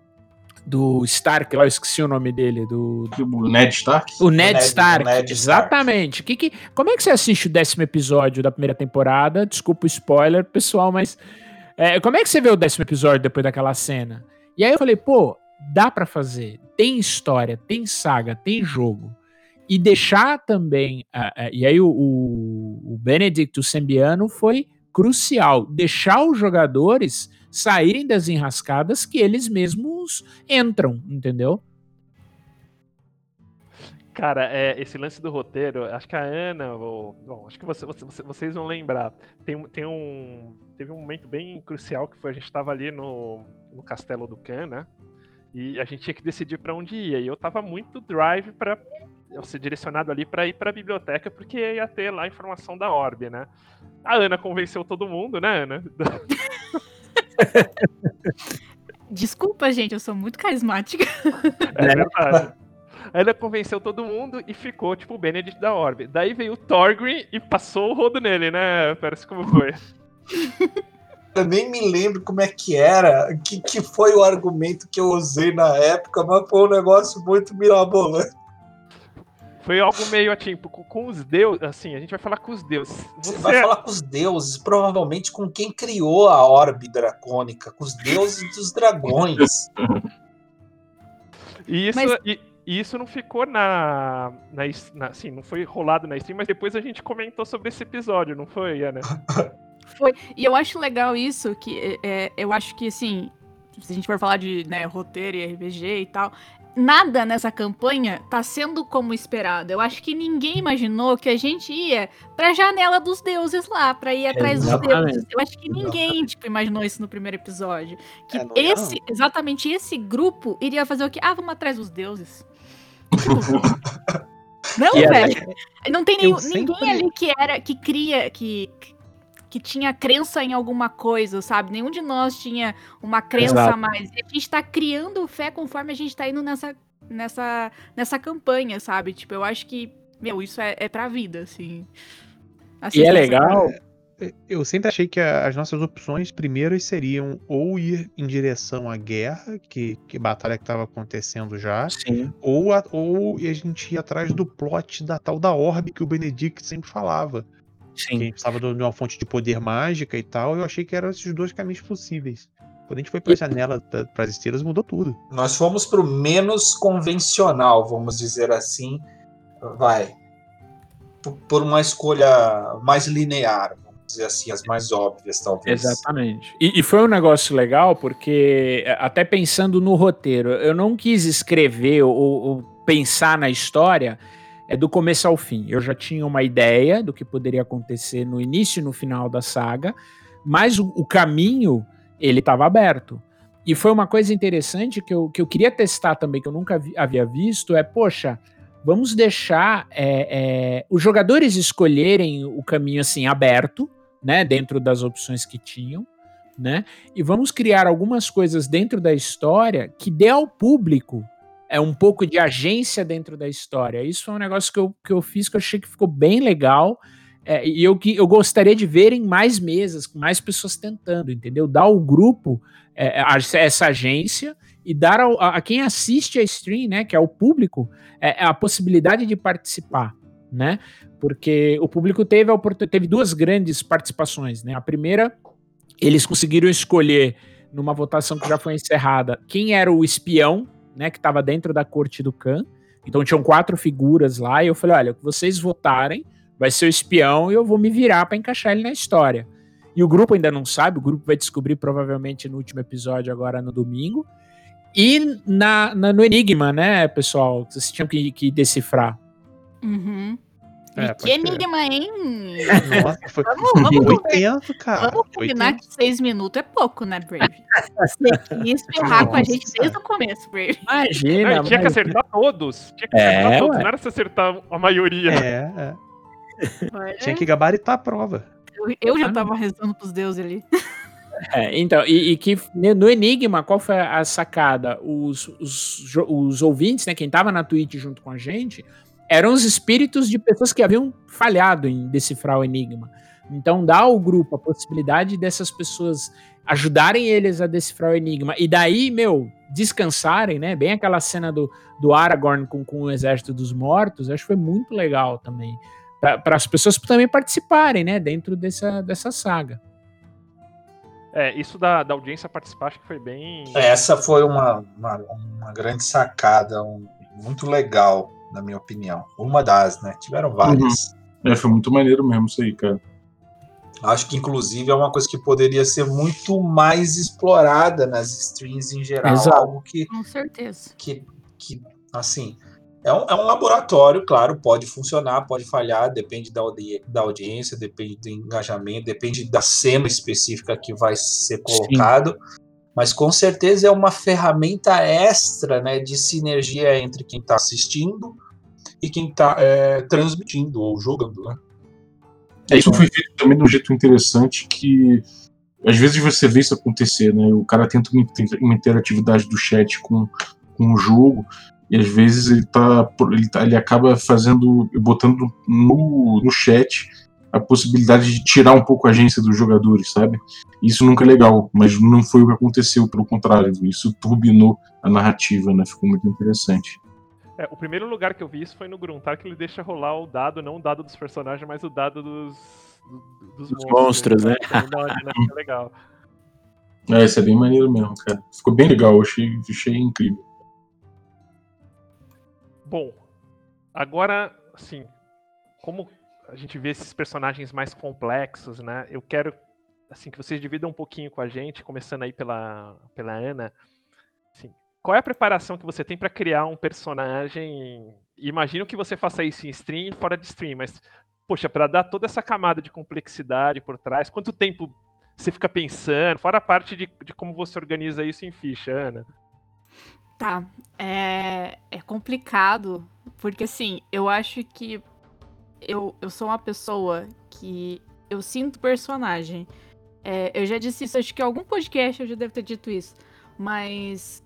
do, Stark, lá eu esqueci o nome dele, do... O Ned Stark? O Ned, Ned Stark, o Ned exatamente. Que, que, como é que você assiste o décimo episódio da primeira temporada? Desculpa o spoiler, pessoal, mas... É, como é que você vê o décimo episódio depois daquela cena? E aí eu falei, pô, dá para fazer. Tem história, tem saga, tem jogo. E deixar também. Uh, uh, e aí o, o, o Benedicto Sembiano foi crucial. Deixar os jogadores saírem das enrascadas que eles mesmos entram, entendeu? Cara, é, esse lance do roteiro, acho que a Ana, ou, bom, acho que você, você, vocês vão lembrar. Tem, tem um, teve um momento bem crucial que foi a gente estava ali no, no Castelo do Khan, né? E a gente tinha que decidir para onde ia. E eu tava muito drive para ser direcionado ali para ir para a biblioteca, porque ia ter lá a informação da Orbe, né? A Ana convenceu todo mundo, né, Ana? Desculpa, gente, eu sou muito carismática. É verdade. A Ana convenceu todo mundo e ficou, tipo, o Benedict da Orbe. Daí veio o Thorgrim e passou o rodo nele, né? Parece como foi. Eu nem me lembro como é que era, que, que foi o argumento que eu usei na época, mas foi um negócio muito mirabolante. Foi algo meio tipo, com, com os deuses, assim, a gente vai falar com os deuses. Você, Você vai falar com os deuses, provavelmente com quem criou a orbe dracônica, com os deuses dos dragões. E isso, mas... e, e isso não ficou na, na, na. Assim, não foi rolado na stream, mas depois a gente comentou sobre esse episódio, não foi, Ana? Foi. E eu acho legal isso, que é, eu acho que, assim, se a gente for falar de né, roteiro e RPG e tal, nada nessa campanha tá sendo como esperado. Eu acho que ninguém imaginou que a gente ia pra janela dos deuses lá, pra ir atrás dos Exatamente. deuses. Eu acho que ninguém, tipo, imaginou isso no primeiro episódio. Que É, não esse, exatamente esse grupo iria fazer o quê? Ah, vamos atrás dos deuses. Não, E é velho. Não tem nenhum, Eu sempre- ninguém ali que era, que cria, que, que tinha crença em alguma coisa, sabe? Nenhum de nós tinha uma crença Exato. a mais. E a gente tá criando fé conforme a gente tá indo nessa, nessa, nessa campanha, sabe? Tipo, eu acho que, meu, isso é, é pra vida, assim. Assim, E é legal. Eu sempre achei que a- as nossas opções primeiras seriam ou ir em direção à guerra, que, que batalha que estava acontecendo já, Sim. ou a, ou a gente ir atrás do plot da tal da orbe que o Benedict sempre falava. Que a Sim. gente precisava de uma fonte de poder mágica e tal. Eu achei que eram esses dois caminhos possíveis. Quando a gente foi pra janela para as estrelas, mudou tudo. Nós fomos pro menos convencional, vamos dizer assim. Vai. Por uma escolha mais linear, vamos dizer assim, as mais óbvias, talvez. Exatamente. E, e foi um negócio legal, porque, é, até pensando no roteiro, eu não quis escrever ou, ou pensar na história é, do começo ao fim. Eu já tinha uma ideia do que poderia acontecer no início e no final da saga, mas o, o caminho, ele estava aberto. E foi uma coisa interessante que eu, que eu queria testar também, que eu nunca vi- havia visto, é, poxa, vamos deixar é, é, os jogadores escolherem o caminho assim aberto, né, dentro das opções que tinham, né, e vamos criar algumas coisas dentro da história que dê ao público é um pouco de agência dentro da história. Isso foi um negócio que eu, que eu fiz que eu achei que ficou bem legal. é, e eu, que- eu gostaria de ver em mais mesas, com mais pessoas tentando, entendeu? Dar ao grupo é, a- essa agência e dar ao- a, a quem assiste a stream, né, que é o público, é, a possibilidade de participar, né? Porque o público teve a teve duas grandes participações, né? A primeira, eles conseguiram escolher numa votação que já foi encerrada quem era o espião, né, que estava dentro da corte do Khan. Então tinham quatro figuras lá e eu falei, olha, o que vocês votarem vai ser o espião e eu vou me virar para encaixar ele na história. E o grupo ainda não sabe, o grupo vai descobrir provavelmente no último episódio agora no domingo. E na, na- no Enigma, né, pessoal? Vocês tinham que, que decifrar. Uhum. É, E que enigma, hein? Nossa, foi, Vamos, vamos, foi tenso, cara. vamos Foi combinar tenso. que seis minutos é pouco, né, Brave? Você quis ferrar com a gente desde o começo, Brave. Imagina, Não, tinha que mas- acertar todos. Tinha que É, acertar todos. ué. Não era se acertar a maioria. É, é. Tinha que gabaritar a prova. Eu, eu já tava rezando pros deuses ali. É, então, e, e que né, no Enigma, qual foi a sacada? Os, os, os ouvintes, né, quem tava na Twitch junto com a gente, eram os espíritos de pessoas que haviam falhado em decifrar o Enigma. Então, dá ao grupo a possibilidade dessas pessoas ajudarem eles a decifrar o Enigma. E daí, meu, descansarem, né? Bem aquela cena do, do Aragorn com, com o Exército dos Mortos, acho que foi muito legal também. Para as pessoas também participarem, né? Dentro dessa, dessa saga. É, isso da, da audiência participar acho que foi bem. Essa foi uma, uma, uma grande sacada, um- muito legal, na minha opinião. Uma das, né? Tiveram várias. É, foi muito maneiro mesmo isso aí, cara. Acho que, inclusive, é uma coisa que poderia ser muito mais explorada nas streams em geral. Exato. Algo que, Com certeza. que, que assim, é um, é um laboratório, claro, pode funcionar, pode falhar, depende da, audi- da audiência, depende do engajamento, depende da cena específica que vai ser colocado. Mas com certeza é uma ferramenta extra né, de sinergia entre quem está assistindo e quem está transmitindo ou jogando. Né? É, isso foi feito também de um jeito interessante que às vezes você vê isso acontecer, né? O cara tenta uma interatividade do chat com, com o jogo e às vezes ele tá, ele tá ele acaba fazendo botando no, no chat a possibilidade de tirar um pouco a agência dos jogadores, sabe? Isso nunca é legal, mas não foi o que aconteceu, pelo contrário, isso turbinou a narrativa, né? Ficou muito interessante. É, o primeiro lugar que eu vi isso foi no Gruntar, que ele deixa rolar o dado, não o dado dos personagens, mas o dado dos, do- dos, Dos monstros, né? Dá uma dinâmica legal. É, isso é bem maneiro mesmo, cara. Ficou bem legal, achei, achei incrível. Bom, agora, assim, como a gente vê esses personagens mais complexos, né? Eu quero, assim, que vocês dividam um pouquinho com a gente, começando aí pela, pela Ana. Assim, qual é a preparação que você tem para criar um personagem? Imagino que você faça isso em stream fora de stream, mas poxa, para dar toda essa camada de complexidade por trás, quanto tempo você fica pensando? Fora a parte de, de como você organiza isso em ficha, Ana. Tá, é, é complicado, porque assim, eu acho que eu, eu sou uma pessoa que eu sinto personagem. É, eu já disse isso, acho que em algum podcast eu já devo ter dito isso, mas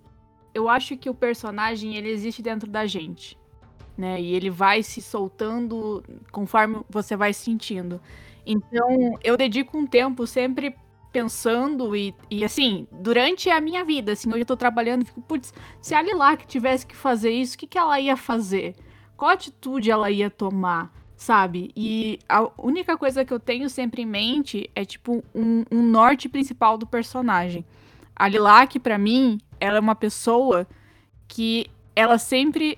eu acho que o personagem ele existe dentro da gente, né? E ele vai se soltando conforme você vai sentindo. Então, eu dedico um tempo sempre pensando e, e assim, durante a minha vida, assim, hoje eu tô trabalhando, fico, putz, se a Lilac tivesse que fazer isso, o que, que ela ia fazer? Qual atitude ela ia tomar? Sabe? E a única coisa que eu tenho sempre em mente é, tipo, um, um norte principal do personagem. A Lilac, para mim, ela é uma pessoa que ela sempre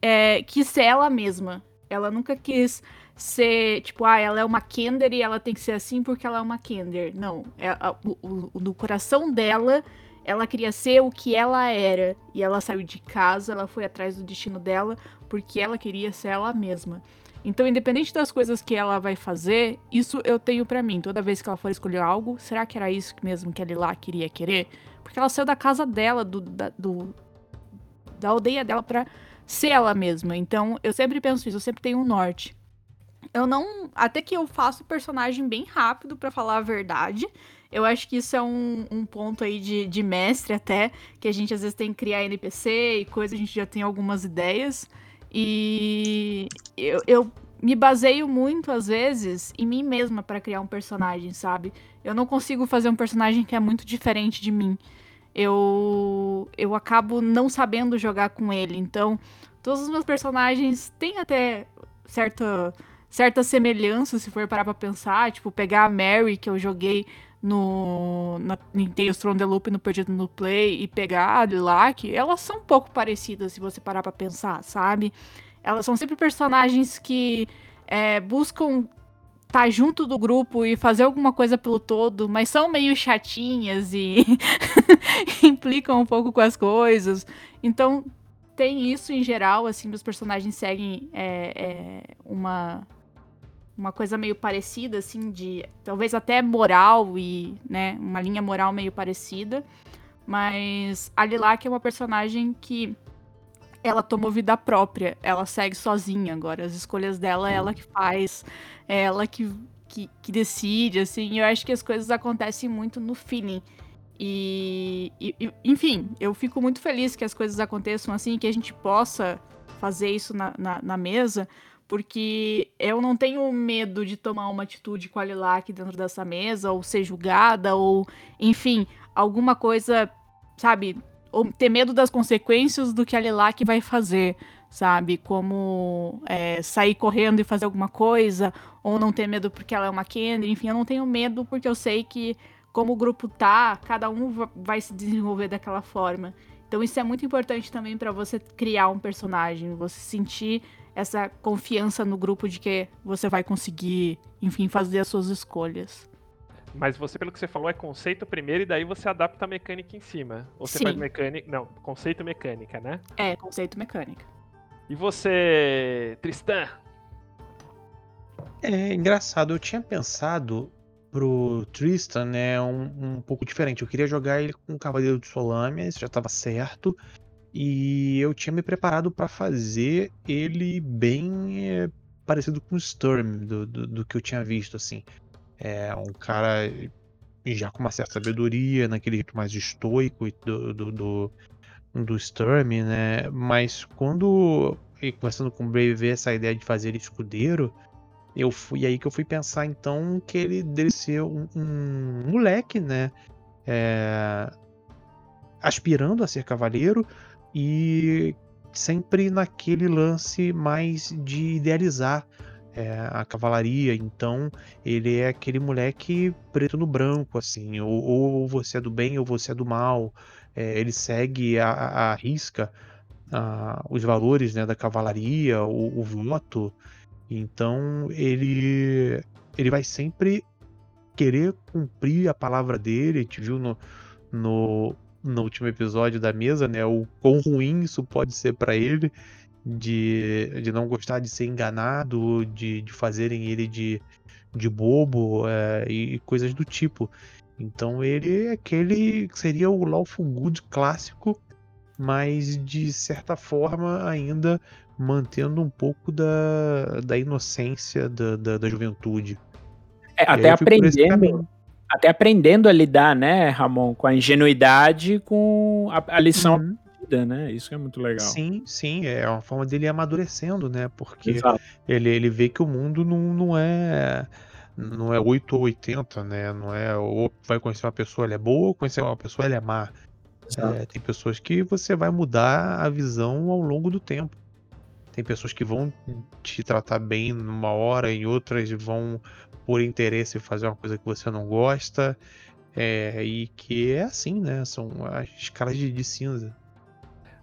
é, quis ser ela mesma. Ela nunca quis ser, tipo, ah, ela é uma Kender e ela tem que ser assim porque ela é uma Kender. Não. É, a, o, o, no coração dela, ela queria ser o que ela era. E ela saiu de casa, ela foi atrás do destino dela porque ela queria ser ela mesma. Então, independente das coisas que ela vai fazer, isso eu tenho para mim. Toda vez que ela for escolher algo, será que era isso mesmo que ela lá queria querer? Porque ela saiu da casa dela, do, da, do, da aldeia dela pra ser ela mesma. Então, eu sempre penso isso, eu sempre tenho um norte. Eu não. Até que eu faço o personagem bem rápido, para falar a verdade. Eu acho que isso é um, um ponto aí de, de mestre até, que a gente às vezes tem que criar NPC e coisa, a gente já tem algumas ideias. E eu, eu me baseio muito, às vezes, em mim mesma para criar um personagem, sabe? Eu não consigo fazer um personagem que é muito diferente de mim. Eu, eu acabo não sabendo jogar com ele. Então, todos os meus personagens têm até certa, certa semelhança, se for parar pra pensar. Tipo, pegar a Mary, que eu joguei no na, em Tales from the Loop no Perdido no Play e pegar a Lilac, elas são um pouco parecidas se você parar pra pensar, sabe? Elas são sempre personagens que é, buscam estar tá junto do grupo e fazer alguma coisa pelo todo, mas são meio chatinhas e implicam um pouco com as coisas. Então, tem isso em geral, assim, os personagens seguem é, é, uma uma coisa meio parecida, assim, de talvez até moral e, né, uma linha moral meio parecida. Mas a Lilac é uma personagem que ela tomou vida própria, ela segue sozinha agora. As escolhas dela é ela que faz, é ela que, que, que decide, assim. E eu acho que as coisas acontecem muito no feeling. E, e, enfim, eu fico muito feliz que as coisas aconteçam assim, que a gente possa fazer isso na, na, na mesa, porque eu não tenho medo de tomar uma atitude com a Lilac dentro dessa mesa, ou ser julgada, ou, enfim, alguma coisa, sabe? Ou ter medo das consequências do que a Lilac vai fazer, sabe? Como é, sair correndo e fazer alguma coisa, ou não ter medo porque ela é uma Kendra, enfim, eu não tenho medo porque eu sei que, como o grupo tá, cada um vai se desenvolver daquela forma. Então isso é muito importante também para você criar um personagem, você sentir essa confiança no grupo de que você vai conseguir, enfim, fazer as suas escolhas. Mas você, pelo que você falou, é conceito primeiro e daí você adapta a mecânica em cima. Ou você Sim. faz mecânica. Não, conceito mecânica, né? É, conceito mecânica. E você, Tristan? É engraçado, eu tinha pensado pro Tristan, né, um, um pouco diferente. Eu queria jogar ele com o Cavaleiro de Solâmia, isso já estava certo. E eu tinha me preparado para fazer ele bem é, parecido com o Sturm, do, do, do, que eu tinha visto, assim. É um cara já com uma certa sabedoria, naquele jeito mais estoico do, do, do, do Sturm, né? Mas quando, conversando com o Brave, ver essa ideia de fazer ele escudeiro, eu fui aí que eu fui pensar então que ele deve ser um, um moleque, né? É, aspirando a ser cavaleiro, e sempre naquele lance mais de idealizar é, a cavalaria. Então ele é aquele moleque preto no branco, assim, ou, ou você é do bem ou você é do mal. É, ele segue a, a, risca a, os valores né, da cavalaria, o, o voto. Então ele ele vai sempre querer cumprir a palavra dele. A gente viu no, no no último episódio da mesa, né? O quão ruim isso pode ser para ele, de, de não gostar de ser enganado, de, de fazerem ele de, de bobo é, e coisas do tipo. Então ele é aquele que seria o Lawful Good clássico, mas de certa forma ainda mantendo um pouco da, da inocência da, da, da juventude. É, até aprendendo, até aprendendo a lidar, né, Ramon, com a ingenuidade, com a, a lição uhum. aprendida, né? Isso é muito legal. Sim, sim, é uma forma dele amadurecendo, né? Porque ele, ele vê que o mundo não, não é não é 8 ou 80, né? Não é ou vai conhecer uma pessoa, ela é boa, ou conhecer uma pessoa, ela é má. É, tem pessoas que você vai mudar a visão ao longo do tempo. Tem pessoas que vão te tratar bem numa hora, em outras vão por interesse fazer uma coisa que você não gosta. É, e que é assim, né? São as escalas de, de cinza.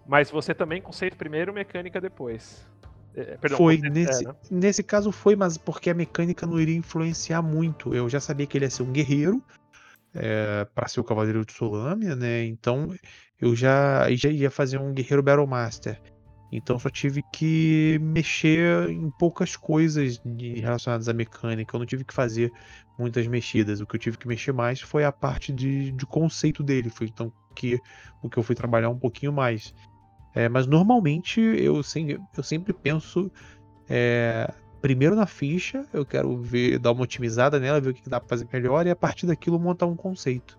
Mas você também conceito primeiro, mecânica depois. É, perdão, foi, nesse, é, né? nesse caso foi, mas porque a mecânica não iria influenciar muito. Eu já sabia que ele ia ser um guerreiro, é, para ser o Cavaleiro de Solâmia, né? Então eu já, já ia fazer um Guerreiro Battle Master. Então só tive que mexer em poucas coisas relacionadas à mecânica. Eu não tive que fazer muitas mexidas. O que eu tive que mexer mais foi a parte de, de conceito dele. Foi então que o que eu fui trabalhar um pouquinho mais. É, mas normalmente eu, sempre, eu sempre penso é, primeiro na ficha. Eu quero ver, dar uma otimizada nela, ver o que dá para fazer melhor e a partir daquilo montar um conceito.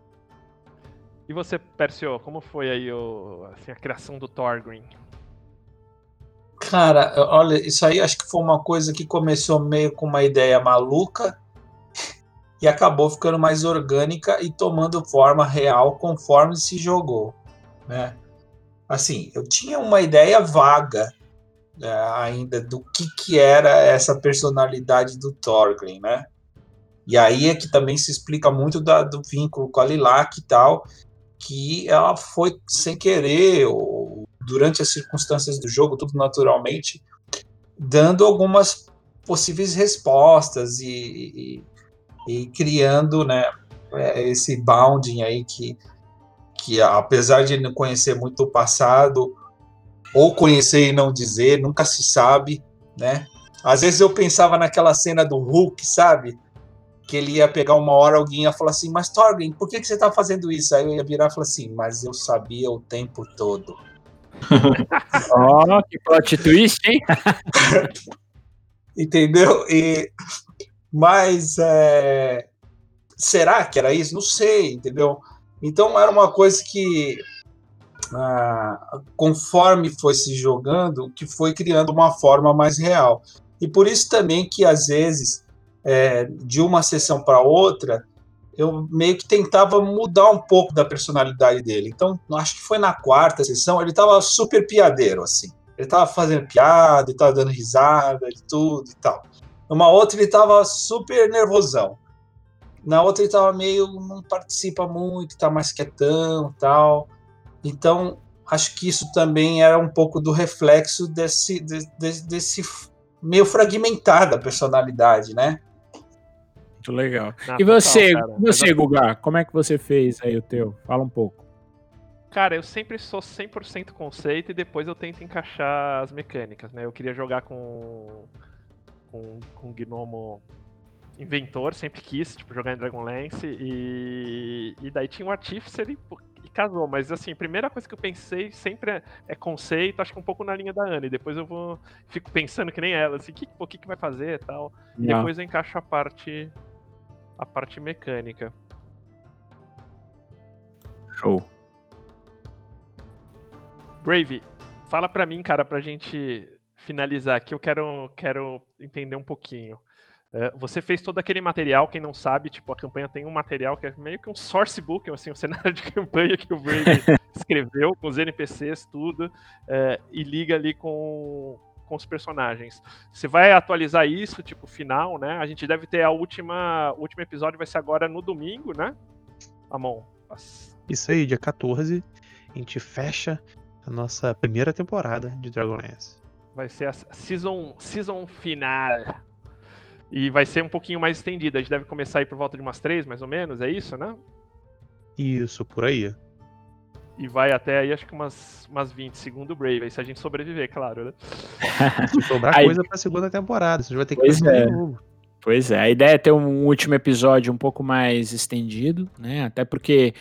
E você, Percio, como foi aí o, assim, a criação do Thorgrim? Cara, olha, isso aí acho que foi uma coisa que começou meio com uma ideia maluca e acabou ficando mais orgânica e tomando forma real conforme se jogou, né? Assim, eu tinha uma ideia vaga né, ainda do que que era essa personalidade do Thorgrim, né? E aí é que também se explica muito da, do vínculo com a Lilac e tal, que ela foi sem querer ou durante as circunstâncias do jogo, tudo naturalmente, dando algumas possíveis respostas e, e, e criando né, é, esse bounding aí que, que, apesar de não conhecer muito o passado, ou conhecer e não dizer, nunca se sabe, né? Às vezes eu pensava naquela cena do Hulk, sabe? Que ele ia pegar uma hora, alguém ia falar assim, mas Thorgrim, por que, que você tá fazendo isso? Aí eu ia virar e falar assim, mas eu sabia o tempo todo. Ó, oh, que plot twist, hein? Entendeu? E, mas é, será que era isso? Não sei, entendeu? Então era uma coisa que ah, conforme foi se jogando, que foi criando uma forma mais real. E por isso também que às vezes é, de uma sessão para outra eu meio que tentava mudar um pouco da personalidade dele. Então, acho que foi na quarta sessão, ele tava super piadeiro, assim. Ele tava fazendo piada, ele tava dando risada de tudo e tal. Numa outra, ele tava super nervosão. Na outra, ele tava meio. não participa muito, tá mais quietão tal. Então, acho que isso também era um pouco do reflexo desse, desse, desse meio fragmentar da personalidade, né? Muito legal. Ah, e você, total, você, Guga, como é que você fez aí o teu? Fala um pouco. Cara, eu sempre sou 100% conceito e depois eu tento encaixar as mecânicas, né? Eu queria jogar com com, com Gnomo Inventor, sempre quis, tipo, jogar em Dragonlance e, e daí tinha o Artificer e, e casou, mas assim, a primeira coisa que eu pensei sempre é, é, conceito, acho que um pouco na linha da Ana, e depois eu vou, fico pensando que nem ela, assim, o que, que, que vai fazer e tal, e depois eu encaixo a parte a parte mecânica. Show. Brave, fala pra mim, cara, pra gente finalizar aqui, eu quero, quero entender um pouquinho. Uh, você fez todo aquele material, quem não sabe, tipo, a campanha tem um material que é meio que um source book, assim, um cenário de campanha que o Brave escreveu, com os NPCs, tudo, uh, e liga ali com, com os personagens. Você vai atualizar isso, tipo, final, né? A gente deve ter a última. O último episódio vai ser agora no domingo, né? Amon. Isso aí, dia 14. A gente fecha a nossa primeira temporada de Dragonlance. Vai ser a season, season final. E vai ser um pouquinho mais estendida. A gente deve começar aí por volta de umas três, mais ou menos, é isso, né? Isso, por aí. E vai até aí, acho que umas, umas 20, segundo o Brave. Aí se a gente sobreviver, claro, né? Se sobrar Aí- coisa pra segunda temporada, você vai ter que Pois fazer é. de novo. Pois é, a ideia é ter um último episódio um pouco mais estendido, né? Até porque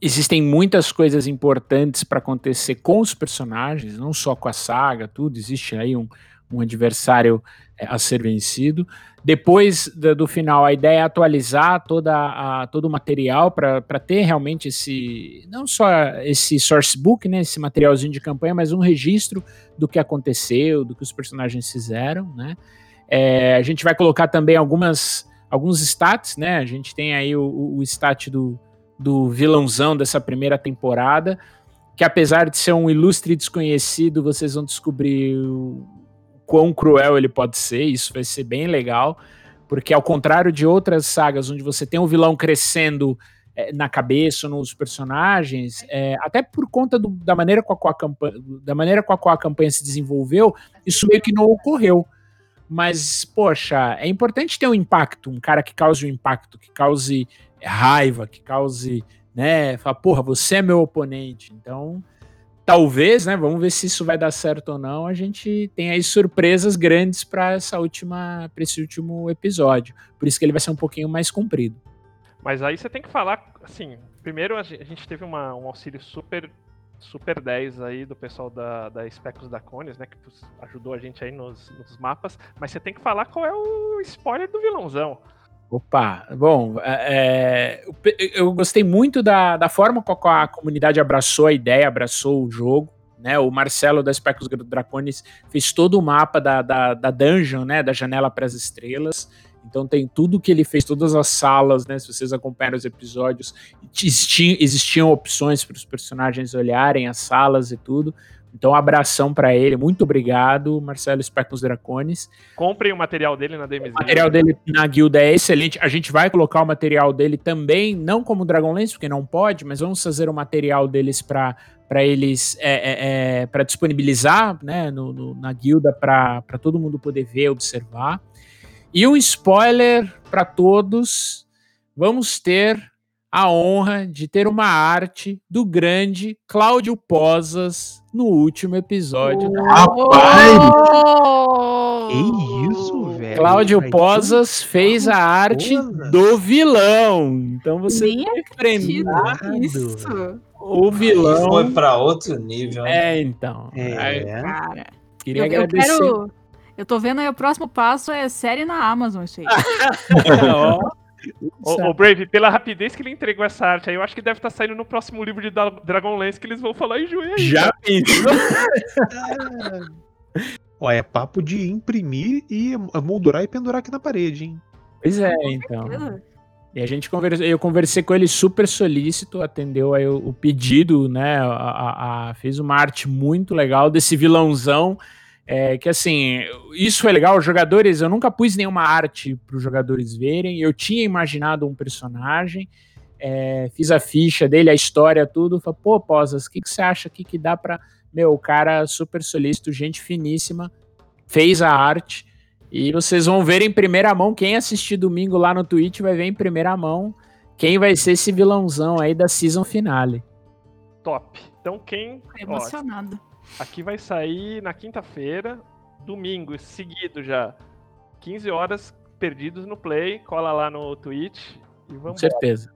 existem muitas coisas importantes para acontecer com os personagens, não só com a saga, tudo. Existe aí um, um adversário a ser vencido. Depois da- do final, a ideia é atualizar toda a, todo o material para ter realmente esse. Não só esse source book, né? Esse materialzinho de campanha, mas um registro do que aconteceu, do que os personagens fizeram, né? É, a gente vai colocar também algumas alguns stats, né? A gente tem aí o, o, stat do, do vilãozão dessa primeira temporada, que apesar de ser um ilustre desconhecido, vocês vão descobrir quão cruel ele pode ser, isso vai ser bem legal, porque ao contrário de outras sagas onde você tem o vilão crescendo é, na cabeça, nos personagens, é, até por conta do- da, maneira com a qual a campanha, da maneira com a qual a campanha se desenvolveu, isso meio que não ocorreu. Mas, poxa, é importante ter um impacto, um cara que cause um impacto, que cause raiva, que cause, né, fala, porra, você é meu oponente. Então, talvez, né, vamos ver se isso vai dar certo ou não, a gente tem aí surpresas grandes para essa última, para esse último episódio. Por isso que ele vai ser um pouquinho mais comprido. Mas aí você tem que falar, assim, primeiro a gen- a gente teve uma- um auxílio super super 10 aí do pessoal da, da Specos da Cones, né, que ajudou a gente aí nos, nos mapas, mas você tem que falar qual é o spoiler do vilãozão. Opa, bom, é, é, eu- gostei muito da, da forma com a comunidade abraçou a ideia, abraçou o jogo. Né, o Marcelo da Specos Dracones fez todo o mapa da, da, da dungeon, né, da janela para as estrelas. Então tem tudo que ele fez, todas as salas, né? Se vocês acompanharam os episódios, existiam, existiam opções para os personagens olharem as salas e tudo. Então, um abração para ele. Muito obrigado, Marcelo Specos Dracones. Comprem o material dele na DMZ. O material dele na guilda é excelente. A gente vai colocar o material dele também, não como Dragonlance, porque não pode, mas vamos fazer o material deles para para eles é, é, é, para disponibilizar né, no, no- na guilda para todo mundo poder ver, observar. E um spoiler para todos: vamos ter a honra de ter uma arte do grande Cláudio Posas no último episódio da Rapaz! Oh! Que isso, velho? Cláudio Vai Posas fez a arte Posas? do vilão. Então você Nem nisso. o vilão. Foi pra outro nível. né? É, então. É. Aí, Cara, queria eu, eu agradecer. quero. Eu tô vendo aí o próximo passo é série na Amazon, isso Ô, ô, Brave, pela rapidez que ele entregou essa arte aí, eu acho que deve estar saindo no próximo livro de Dra- Dragonlance que eles vão falar em junho aí. Já pensou? Ó, é papo de imprimir e moldurar e pendurar aqui na parede, hein? Pois é, então. E a gente conversou, eu conversei com ele super solícito, atendeu aí o, o pedido, né? a- a- a- fez uma arte muito legal desse vilãozão. É, que assim, isso foi legal. Os jogadores, eu nunca pus nenhuma arte para os jogadores verem. Eu tinha imaginado um personagem, é, fiz a ficha dele, a história, tudo. Falei, pô, Posas, o que, que você acha aqui que dá para. Meu, o cara super solícito, gente finíssima, fez a arte. E vocês vão ver em primeira mão. Quem assistir domingo lá no Twitch vai ver em primeira mão quem vai ser esse vilãozão aí da season finale. Top. Então quem. Tô ó, emocionado. Aqui vai sair na quinta-feira, domingo, seguido já. 15 horas perdidos no play. Cola lá no Twitch e Com vamos. certeza.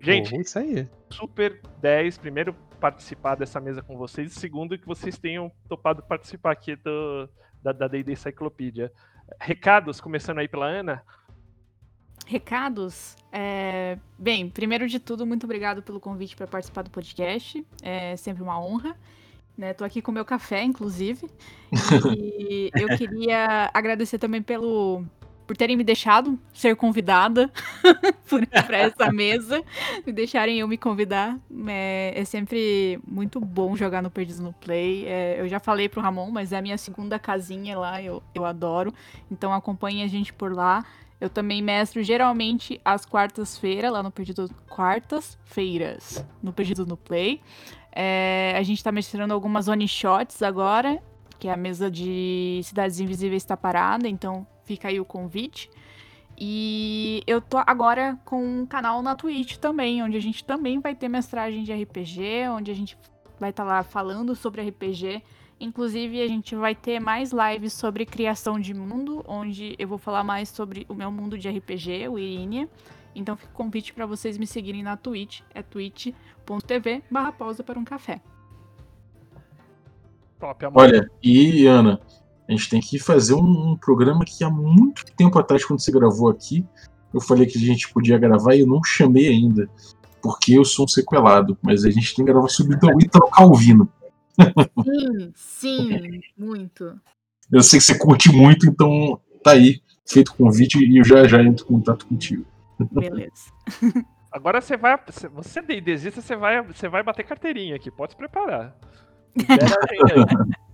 Gente, Pô, isso aí. super 10. Primeiro, participar dessa mesa com vocês. E segundo, que vocês tenham topado participar aqui do, da da D&D Cyclopedia. Recados, começando aí pela Ana. Recados? É, Bem, primeiro de tudo, muito obrigado pelo convite para participar do podcast. É sempre uma honra. Né? Tô aqui com meu café, inclusive. E eu queria agradecer também pelo por terem me deixado ser convidada para essa mesa, me deixarem eu me convidar. É, é sempre muito bom jogar no Perdidos no Play. É, eu já falei pro Ramon, mas é a minha segunda casinha lá, eu, eu adoro. Então acompanhe a gente por lá. Eu também mestro geralmente às quartas-feiras, lá no Perdido. Quartas-feiras, no Perdido no Play. É, a gente tá mestrando algumas one shots agora, que é a mesa de Cidades Invisíveis está parada, então fica aí o convite. E eu tô agora com um canal na Twitch também, onde a gente também vai ter mestragem de RPG, onde a gente vai estar tá lá falando sobre RPG. Inclusive, a gente vai ter mais lives sobre criação de mundo, onde eu vou falar mais sobre o meu mundo de RPG, o Irínia. Então, fica o convite para vocês me seguirem na Twitch, é twitch.tv barra pausa para um café. Top, amor. Olha, e Ana, a gente tem que fazer um, um, programa que há muito tempo atrás, quando você gravou aqui, eu falei que a gente podia gravar e eu não chamei ainda, porque eu sou um sequelado, mas a gente tem que gravar sobre o Ítalo Calvino. Sim, sim, muito. Eu sei que você curte muito, então tá aí, feito o convite e eu já já entro em contato contigo. Beleza. Agora você vai. Você desista, você vai, você vai bater carteirinha aqui, pode se preparar.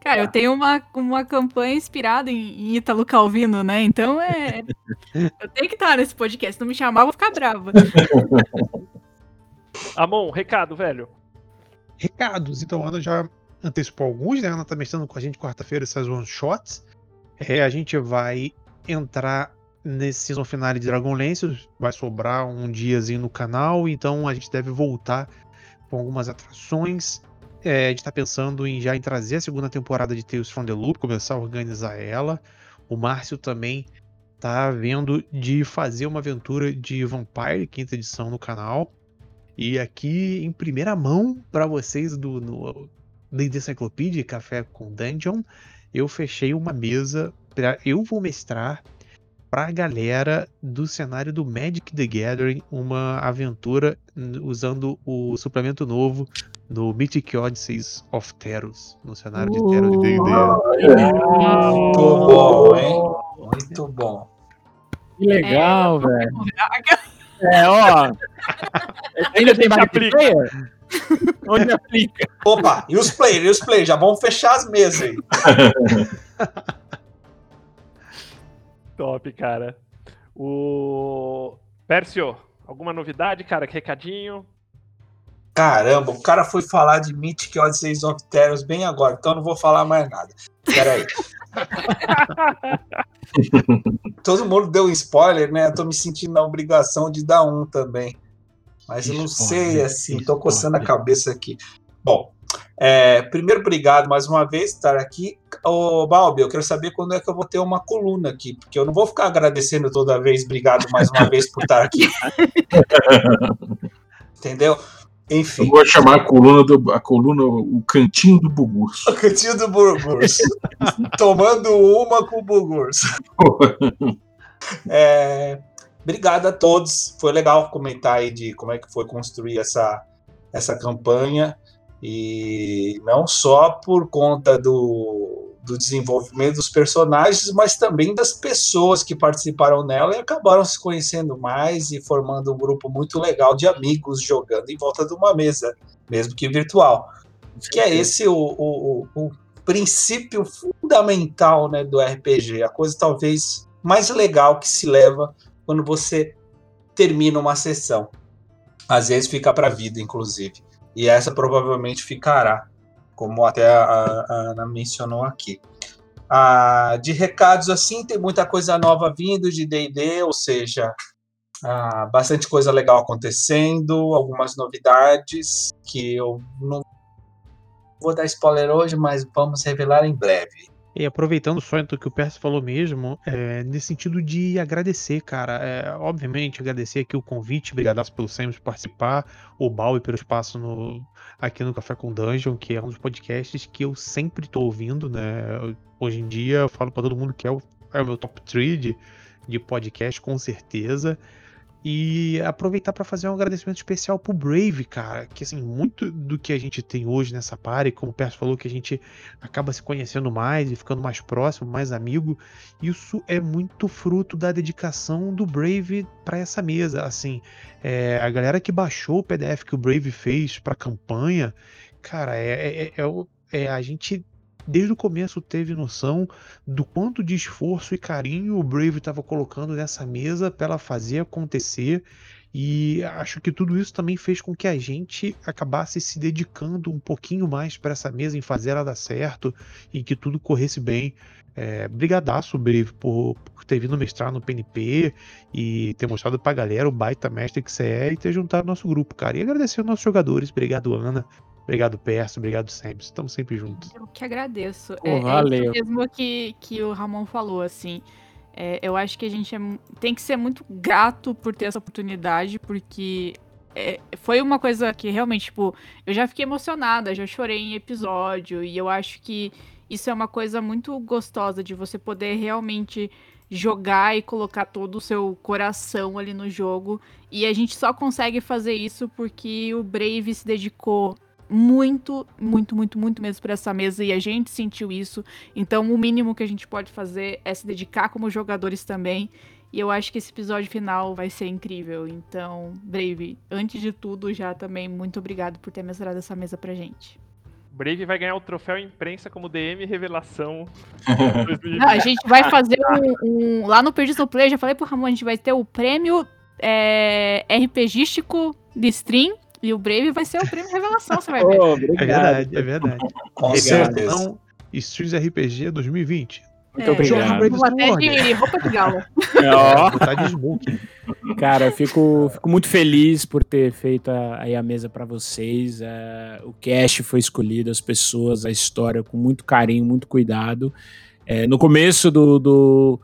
Cara, eu tenho uma, uma campanha inspirada em, Ítalo Calvino, né? Então é. Eu tenho que estar nesse podcast. Se não me chamar, eu vou ficar brava. Amon, recado, velho. Recados. Então, a Ana já antecipou alguns, né? A Ana tá mestrando com a gente quarta-feira essas one shots. É, a gente vai entrar nesse season finale de Dragonlance. Vai sobrar um diazinho no canal, então a gente deve voltar com algumas atrações. É, a gente está pensando em já em trazer a segunda temporada de Tales from the Loop, começar a organizar ela. O Márcio também tá vendo de fazer uma aventura de Vampire, quinta edição no canal. E aqui em primeira mão para vocês do D&D Encyclopedia Café com Dungeon, eu fechei uma mesa para eu vou mestrar para a galera do cenário do Magic the Gathering uma aventura usando o suplemento novo do Mythic Odysseys of Teros, no cenário de Teros de D&D. Muito bom, hein? Muito bom. Que legal, é, velho. É, ó. Ainda tem mais player? Onde aplica? Opa, e os players? E os players? Já vamos fechar as mesas aí. Top, cara. O Pércio, alguma novidade, cara? Que recadinho? Caramba, o cara foi falar de Mythic Odysseys of Teros bem agora, então não vou falar mais nada. Peraí. Todo mundo deu um spoiler, né? Eu tô me sentindo na obrigação de dar um também. Mas eu não sei, assim, tô coçando a cabeça aqui. Bom, é, primeiro, obrigado mais uma vez por estar aqui. Ô, Balbi, eu quero saber quando é que eu vou ter uma coluna aqui, porque eu não vou ficar agradecendo toda vez. Obrigado mais uma vez por estar aqui. Entendeu? Enfim. Eu vou chamar a coluna, do, a coluna o cantinho do Bugurso. O cantinho do Bugurso. Tomando uma com o Bugurso. é, obrigado a todos. Foi legal comentar aí de como é que foi construir essa, essa campanha. E não só por conta do, do desenvolvimento dos personagens, mas também das pessoas que participaram nela e acabaram se conhecendo mais e formando um grupo muito legal de amigos jogando em volta de uma mesa, mesmo que virtual. Que é esse o, o, o princípio fundamental né, do RPG, a coisa talvez mais legal que se leva quando você termina uma sessão. Às vezes fica para a vida, inclusive e essa provavelmente ficará, como até a, a Ana mencionou aqui. Ah, de recados assim, tem muita coisa nova vindo de D&D, ou seja, ah, bastante coisa legal acontecendo, algumas novidades que eu não vou dar spoiler hoje, mas vamos revelar em breve. E aproveitando só então que o Percy falou mesmo, é, nesse sentido de agradecer, cara. É, obviamente, agradecer aqui o convite, obrigado pelo sempre participar, o Bal pelo espaço no, aqui no Café com Dungeon, que é um dos podcasts que eu sempre tô ouvindo, né? Hoje em dia eu falo para todo mundo que é o, é o meu top 3 de, de podcast, com certeza. E aproveitar para fazer um agradecimento especial pro Brave, cara. Que assim, muito do que a gente tem hoje nessa party, como o Perso falou, que a gente acaba se conhecendo mais e ficando mais próximo, mais amigo. Isso é muito fruto da dedicação do Brave para essa mesa. Assim, é, a galera que baixou o PDF que o Brave fez pra campanha, cara, é, é, é, é a gente desde o começo teve noção do quanto de esforço e carinho o Brave estava colocando nessa mesa para ela fazer acontecer. E acho que tudo isso também fez com que a gente acabasse se dedicando um pouquinho mais para essa mesa, em fazer ela dar certo e que tudo corresse bem. É, brigadaço, Brave, por, por ter vindo mestrar no PNP e ter mostrado pra galera o baita mestre que você é e ter juntado nosso grupo, cara. E agradecer aos nossos jogadores. Obrigado, Ana. Obrigado, Perso. Obrigado, sempre. Estamos sempre juntos. Eu que agradeço. Pô, é, é valeu. isso mesmo que, que o Ramon falou, assim. É, eu acho que a gente é tem que ser muito grato por ter essa oportunidade, porque é, foi uma coisa que realmente, tipo, eu já fiquei emocionada, já chorei em episódio, e eu acho que isso é uma coisa muito gostosa de você poder realmente jogar e colocar todo o seu coração ali no jogo. E a gente só consegue fazer isso porque o Brave se dedicou muito, muito, muito, muito mesmo para essa mesa e a gente sentiu isso. Então, o mínimo que a gente pode fazer é se dedicar como jogadores também. E eu acho que esse episódio final vai ser incrível. Então, Brave, antes de tudo, já também muito obrigado por ter mestrado essa mesa pra gente. Brave vai ganhar o troféu imprensa como DM revelação. Não, a gente vai fazer um, um- Lá no Perdido Play, já falei pro Ramon, a gente vai ter o prêmio é, RPGístico de stream. E o Brave vai ser o prêmio revelação, você vai ver. Ô, É verdade, é verdade. Com certeza. Então, Streams RPG 2020. Muito É, obrigado. Até de roupa de galo. Botar de smoke. Cara, eu fico, fico muito feliz por ter feito a, aí a mesa pra vocês. É, o cast foi escolhido, as pessoas, a história, com muito carinho, muito cuidado. É, no começo do, do-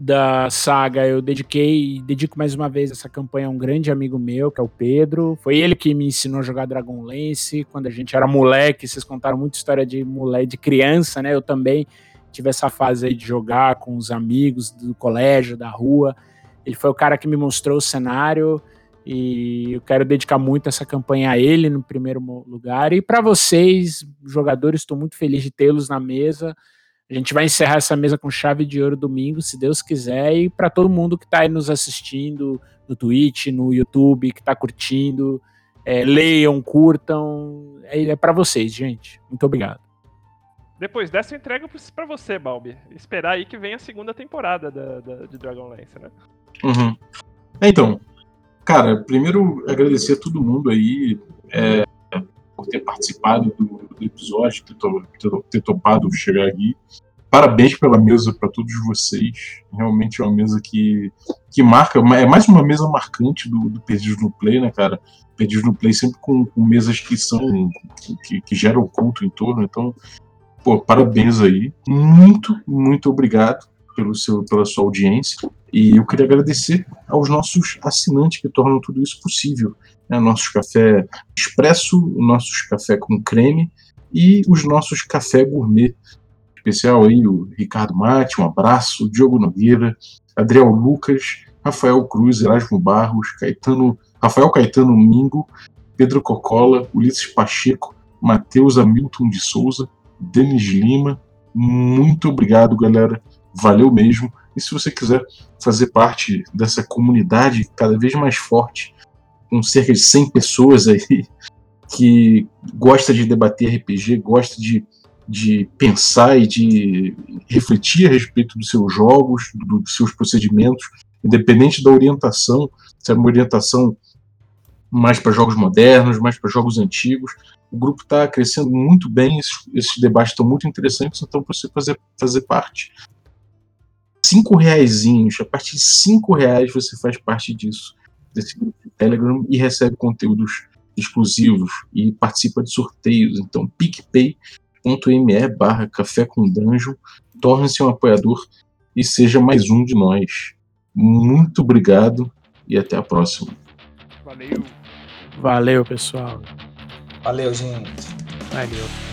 da saga, eu dediquei e dedico mais uma vez essa campanha a um grande amigo meu, que é o Pedro. Foi ele que me ensinou a jogar Dragonlance quando a gente era moleque. Vocês contaram muita história de moleque, de criança, né? Eu também tive essa fase aí de jogar com os amigos do colégio, da rua. Ele foi o cara que me mostrou o cenário e eu quero dedicar muito essa campanha a ele no primeiro lugar. E para vocês, jogadores, estou muito feliz de tê-los na mesa. A gente vai encerrar essa mesa com chave de ouro domingo, se Deus quiser. E para todo mundo que está aí nos assistindo no Twitch, no YouTube, que está curtindo, é, leiam, curtam. É, é para vocês, gente. Muito obrigado. Depois dessa, eu entrego pra- pra você, Balbi. Esperar aí que venha a segunda temporada da, da- de Dragonlance, né? Uhum. É, Então, cara, primeiro agradecer a todo mundo aí é, por ter participado do, do episódio, ter, to- ter- ter topado chegar aqui. Parabéns pela mesa para todos vocês. Realmente é uma mesa que, que marca, é mais uma mesa marcante do, do Perdidos no Play, né, cara? Perdidos no Play sempre com, com mesas que são que, que geram culto em torno. Então, pô, parabéns aí. Muito, muito obrigado pelo seu, pela sua audiência. E eu queria agradecer aos nossos assinantes que tornam tudo isso possível. Né? Nossos café expresso, nossos café com creme e os nossos café gourmet. Especial aí o Ricardo Mate, um abraço, o Diogo Nogueira, Adriel Lucas, Rafael Cruz, Erasmo Barros, Caetano, Rafael Caetano Mingo, Pedro Cocola, Ulisses Pacheco, Matheus Hamilton de Souza, Denis Lima. Muito obrigado, galera. Valeu mesmo. E se você quiser fazer parte dessa comunidade cada vez mais forte, com cerca de 100 pessoas aí, que gosta de debater RPG, gosta de, de pensar e de refletir a respeito dos seus jogos, do- dos seus procedimentos, independente da orientação, se é uma orientação mais para jogos modernos, mais para jogos antigos. O grupo está crescendo muito bem, esses, esses debates estão muito interessantes, então para você fazer, fazer parte cinco reaisinhos, a partir de cinco reais você faz parte disso, desse grupo de Telegram e recebe conteúdos exclusivos e participa de sorteios. Então, picpay.me barra café com dungeon, torne-se um apoiador e seja mais um de nós. Muito obrigado e até a próxima. Valeu. Valeu, pessoal. Valeu, gente. Valeu.